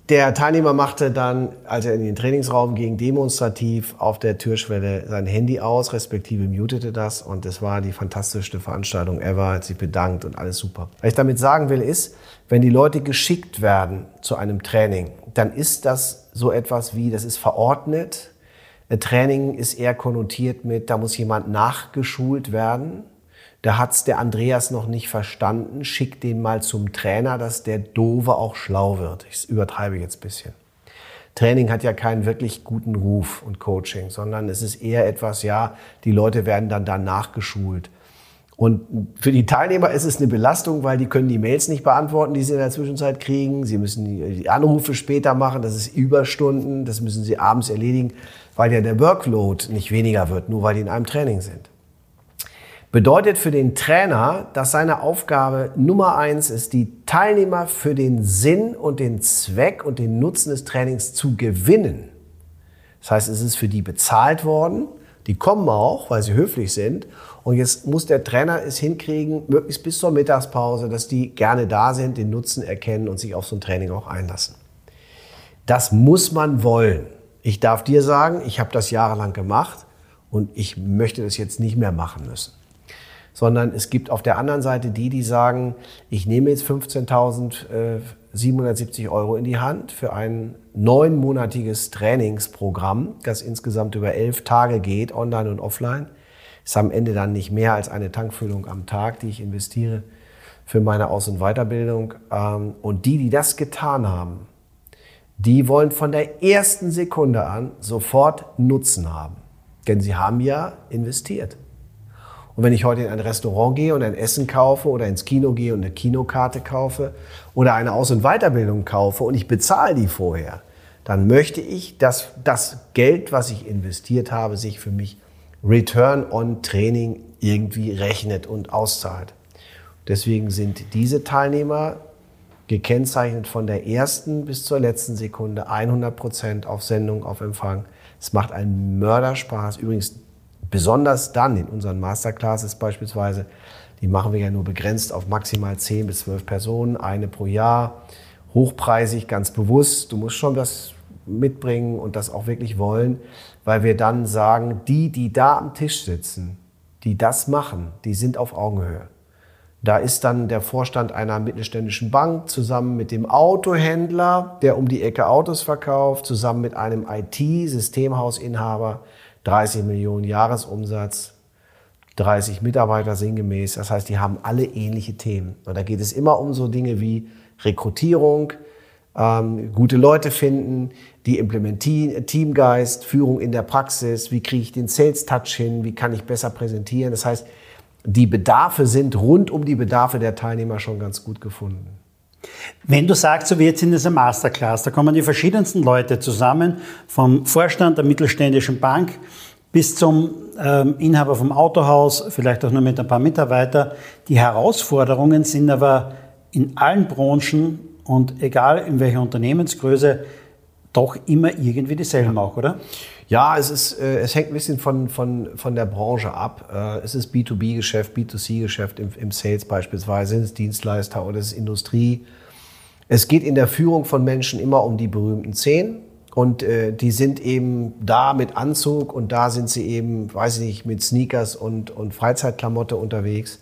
der Teilnehmer machte dann, als er in den Trainingsraum ging, demonstrativ auf der Türschwelle sein Handy aus, respektive mutete das. Und es war die fantastischste Veranstaltung ever, hat sich bedankt und alles super. Was ich damit sagen will, ist, wenn die Leute geschickt werden zu einem Training, dann ist das so etwas wie, das ist verordnet. Training ist eher konnotiert mit, da muss jemand nachgeschult werden. Da hat's der Andreas noch nicht verstanden. Schick den mal zum Trainer, dass der Dove auch schlau wird. Ich übertreibe jetzt ein bisschen. Training hat ja keinen wirklich guten Ruf und Coaching, sondern es ist eher etwas, ja, die Leute werden dann danach geschult. Und für die Teilnehmer ist es eine Belastung, weil die können die Mails nicht beantworten, die sie in der Zwischenzeit kriegen. Sie müssen die Anrufe später machen, das ist Überstunden, das müssen sie abends erledigen, weil ja der Workload nicht weniger wird, nur weil die in einem Training sind bedeutet für den Trainer, dass seine Aufgabe Nummer eins ist, die Teilnehmer für den Sinn und den Zweck und den Nutzen des Trainings zu gewinnen. Das heißt, es ist für die bezahlt worden. Die kommen auch, weil sie höflich sind. Und jetzt muss der Trainer es hinkriegen, möglichst bis zur Mittagspause, dass die gerne da sind, den Nutzen erkennen und sich auf so ein Training auch einlassen. Das muss man wollen. Ich darf dir sagen, ich habe das jahrelang gemacht und ich möchte das jetzt nicht mehr machen müssen sondern es gibt auf der anderen Seite die, die sagen, ich nehme jetzt 15.770 Euro in die Hand für ein neunmonatiges Trainingsprogramm, das insgesamt über elf Tage geht, online und offline. Ist am Ende dann nicht mehr als eine Tankfüllung am Tag, die ich investiere für meine Aus- und Weiterbildung. Ähm, und die, die das getan haben, die wollen von der ersten Sekunde an sofort Nutzen haben. Denn sie haben ja investiert. Und wenn ich heute in ein Restaurant gehe und ein Essen kaufe oder ins Kino gehe und eine Kinokarte kaufe oder eine Aus- und Weiterbildung kaufe und ich bezahle die vorher, dann möchte ich, dass das Geld, was ich investiert habe, sich für mich Return on Training irgendwie rechnet und auszahlt. Deswegen sind diese Teilnehmer gekennzeichnet von der ersten bis zur letzten Sekunde 100 Prozent auf Sendung, auf Empfang. Es macht einen Mörderspaß. Übrigens, Besonders dann in unseren Masterclasses beispielsweise, die machen wir ja nur begrenzt auf maximal 10 bis 12 Personen, eine pro Jahr, hochpreisig, ganz bewusst. Du musst schon das mitbringen und das auch wirklich wollen, weil wir dann sagen, die, die da am Tisch sitzen, die das machen, die sind auf Augenhöhe. Da ist dann der Vorstand einer mittelständischen Bank zusammen mit dem Autohändler, der um die Ecke Autos verkauft, zusammen mit einem IT-Systemhausinhaber, 30 Millionen Jahresumsatz, 30 Mitarbeiter sinngemäß. Das heißt, die haben alle ähnliche Themen. Und da geht es immer um so Dinge wie Rekrutierung, ähm, gute Leute finden, die implementieren, Teamgeist, Führung in der Praxis, wie kriege ich den Sales Touch hin, wie kann ich besser präsentieren. Das heißt, die Bedarfe sind rund um die Bedarfe der Teilnehmer schon ganz gut gefunden. Wenn du sagst, so wie jetzt in dieser Masterclass, da kommen die verschiedensten Leute zusammen, vom Vorstand der mittelständischen Bank bis zum ähm, Inhaber vom Autohaus, vielleicht auch nur mit ein paar Mitarbeitern. Die Herausforderungen sind aber in allen Branchen und egal in welcher Unternehmensgröße doch immer irgendwie dieselben auch, oder? Ja, es, ist, äh, es hängt ein bisschen von, von, von der Branche ab. Äh, es ist B2B-Geschäft, B2C-Geschäft im, im Sales beispielsweise, sind es Dienstleister oder es ist Industrie. Es geht in der Führung von Menschen immer um die berühmten Zehn. Und äh, die sind eben da mit Anzug und da sind sie eben, weiß ich nicht, mit Sneakers und, und Freizeitklamotte unterwegs.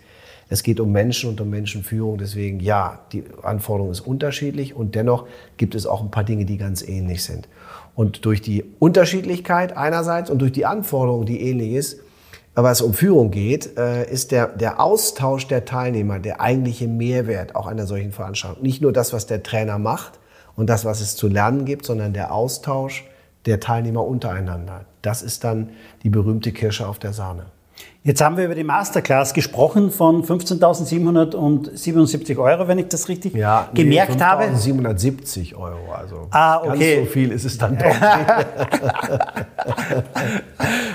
Es geht um Menschen und um Menschenführung. Deswegen, ja, die Anforderung ist unterschiedlich und dennoch gibt es auch ein paar Dinge, die ganz ähnlich sind. Und durch die Unterschiedlichkeit einerseits und durch die Anforderung, die ähnlich ist, aber es um Führung geht, äh, ist der, der Austausch der Teilnehmer der eigentliche Mehrwert auch einer solchen Veranstaltung. Nicht nur das, was der Trainer macht und das, was es zu lernen gibt, sondern der Austausch der Teilnehmer untereinander. Das ist dann die berühmte Kirsche auf der Sahne. Jetzt haben wir über die Masterclass gesprochen von 15.777 Euro, wenn ich das richtig ja, nee, gemerkt habe. 15.770 Euro, also ah, okay. ganz so viel ist es dann doch.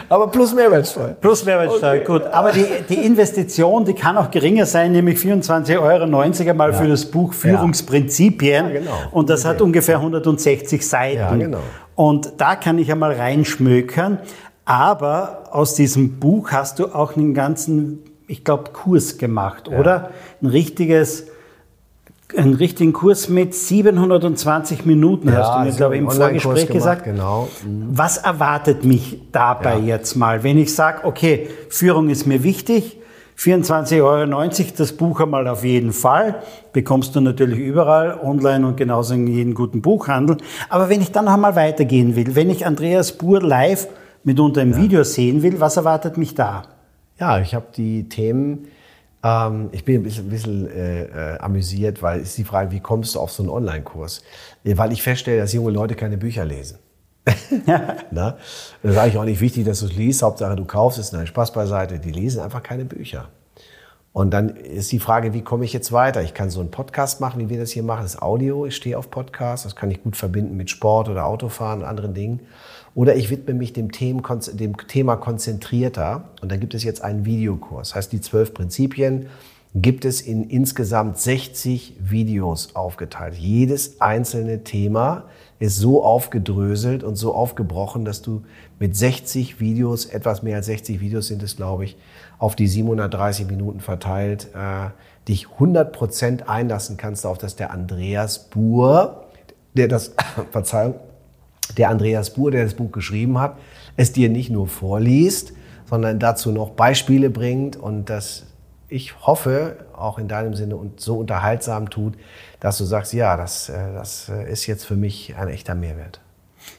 Aber plus Mehrwertsteuer. Plus Mehrwertsteuer, okay. gut. Aber die, die Investition, die kann auch geringer sein, nämlich 24,90 Euro einmal ja. für das Buch Führungsprinzipien. Ja, genau. Und das okay. hat ungefähr 160 Seiten. Ja, genau. Und da kann ich einmal reinschmökern. Aber aus diesem Buch hast du auch einen ganzen, ich glaube, Kurs gemacht, ja. oder? Ein richtiges einen richtigen Kurs mit 720 Minuten, Ja, hast du mir, also glaube ich, im Vorgespräch gemacht, gesagt. genau. Mhm. Was erwartet mich dabei Ja. jetzt mal, wenn ich sage, okay, Führung ist mir wichtig, 24,90 Euro das Buch einmal auf jeden Fall, bekommst du natürlich überall, online und genauso in jedem guten Buchhandel. Aber wenn ich dann noch einmal weitergehen will, wenn ich Andreas Buhr live mitunter im Video sehen will, was erwartet mich da? Ja, ich habe die Themen, ähm, ich bin ein bisschen, ein bisschen äh, äh, amüsiert, weil es ist die Frage, wie kommst du auf so einen Online-Kurs? Weil ich feststelle, dass junge Leute keine Bücher lesen. Na? Das ist eigentlich auch nicht wichtig, dass du es liest. Hauptsache, du kaufst es. Nein, Spaß beiseite. Die lesen einfach keine Bücher. Und dann ist die Frage, wie komme ich jetzt weiter? Ich kann so einen Podcast machen, wie wir das hier machen. Das ist Audio. Ich stehe auf Podcast. Das kann ich gut verbinden mit Sport oder Autofahren und anderen Dingen. Oder ich widme mich dem, Thema konzentrierter. Und dann gibt es jetzt einen Videokurs. Das heißt, die zwölf Prinzipien gibt es in insgesamt 60 Videos aufgeteilt. Jedes einzelne Thema ist so aufgedröselt und so aufgebrochen, dass du mit 60 Videos, etwas mehr als 60 Videos sind es, glaube ich, auf die 730 Minuten verteilt, äh, dich 100% einlassen kannst auf das der Andreas Buhr, der das, Verzeihung, der Andreas Buhr, der das Buch geschrieben hat, es dir nicht nur vorliest, sondern dazu noch Beispiele bringt und das ich hoffe, auch in deinem Sinne und so unterhaltsam tut, dass du sagst, ja, das, äh, das äh, ist jetzt für mich ein echter Mehrwert.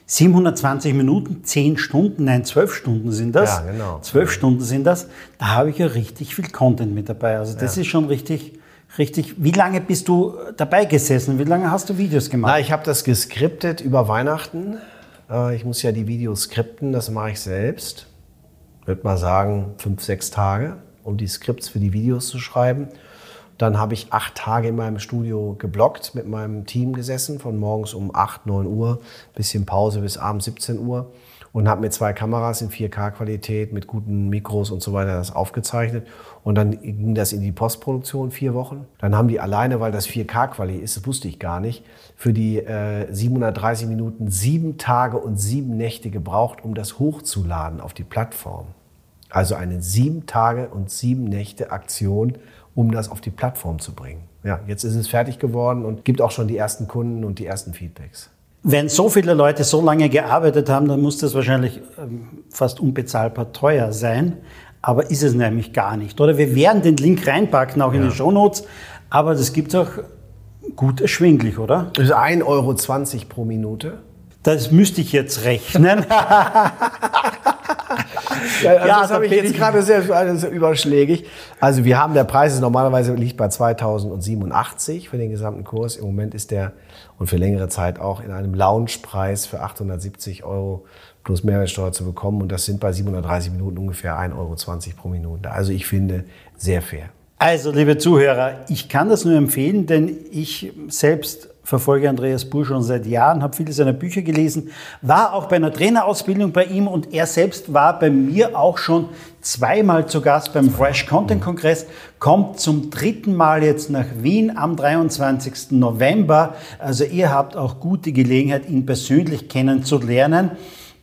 720 Minuten, 10 Stunden, nein, 12 Stunden sind das. Ja, genau. 12 Stunden sind das. Da habe ich ja richtig viel Content mit dabei. Also das ist schon richtig, richtig. Wie lange bist du dabei gesessen? Wie lange hast du Videos gemacht? Na, ich habe das geskriptet über Weihnachten. Äh, Ich muss ja die Videos skripten, das mache ich selbst. Würde mal sagen, fünf, sechs Tage, um die Skripts für die Videos zu schreiben. Dann habe ich acht Tage in meinem Studio geblockt, mit meinem Team gesessen, von morgens um 8, 9 Uhr, bisschen Pause bis abends 17 Uhr und habe mit zwei Kameras in 4K-Qualität mit guten Mikros und so weiter das aufgezeichnet. Und dann ging das in die Postproduktion vier Wochen. Dann haben die alleine, weil das 4K-Quali ist, das wusste ich gar nicht, für die äh, 730 Minuten sieben Tage und sieben Nächte gebraucht, um das hochzuladen auf die Plattform. Also eine sieben Tage und sieben Nächte Aktion, um das auf die Plattform zu bringen. Ja, jetzt ist es fertig geworden und gibt auch schon die ersten Kunden und die ersten Feedbacks. Wenn so viele Leute so lange gearbeitet haben, dann muss das wahrscheinlich ähm, fast unbezahlbar teuer sein. Aber ist es nämlich gar nicht. Oder wir werden den Link reinpacken, auch in Ja. die Shownotes. Aber das gibt es auch gut erschwinglich, oder? Das ist 1,20 Euro pro Minute. Das müsste ich jetzt rechnen. Ja, also Ja, das da habe ich jetzt ich- gerade sehr also überschlägig. Also wir haben, der Preis ist normalerweise liegt bei 2087 für den gesamten Kurs. Im Moment ist der und für längere Zeit auch in einem Loungepreis für 870 Euro plus Mehrwertsteuer zu bekommen. Und das sind bei 730 Minuten ungefähr 1,20 Euro pro Minute. Also ich finde sehr fair. Also, liebe Zuhörer, ich kann das nur empfehlen, denn ich selbst verfolge Andreas Buhr schon seit Jahren, habe viele seiner Bücher gelesen, war auch bei einer Trainerausbildung bei ihm und er selbst war bei mir auch schon zweimal zu Gast beim Fresh Content Kongress, kommt zum dritten Mal jetzt nach Wien am 23. November. Also ihr habt auch gute Gelegenheit, ihn persönlich kennenzulernen.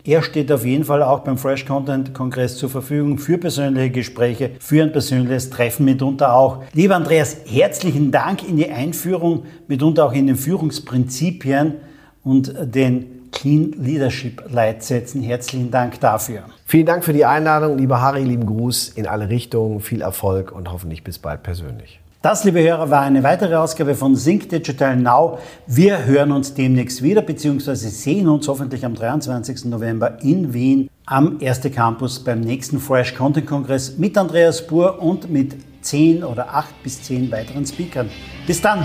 Er steht auf jeden Fall auch beim Fresh Content Kongress zur Verfügung für persönliche Gespräche, für ein persönliches Treffen mitunter auch. Lieber Andreas, herzlichen Dank in die Einführung, mitunter auch in den Führungsprinzipien und den Clean Leadership Leitsätzen. Herzlichen Dank dafür. Vielen Dank für die Einladung, lieber Harry, lieben Gruß in alle Richtungen, viel Erfolg und hoffentlich bis bald persönlich. Das, liebe Hörer, war eine weitere Ausgabe von Sync Digital Now. Wir hören uns demnächst wieder, beziehungsweise sehen uns hoffentlich am 23. November in Wien am Erste Campus beim nächsten Fresh Content Kongress mit Andreas Buhr und mit zehn oder acht bis zehn weiteren Speakern. Bis dann!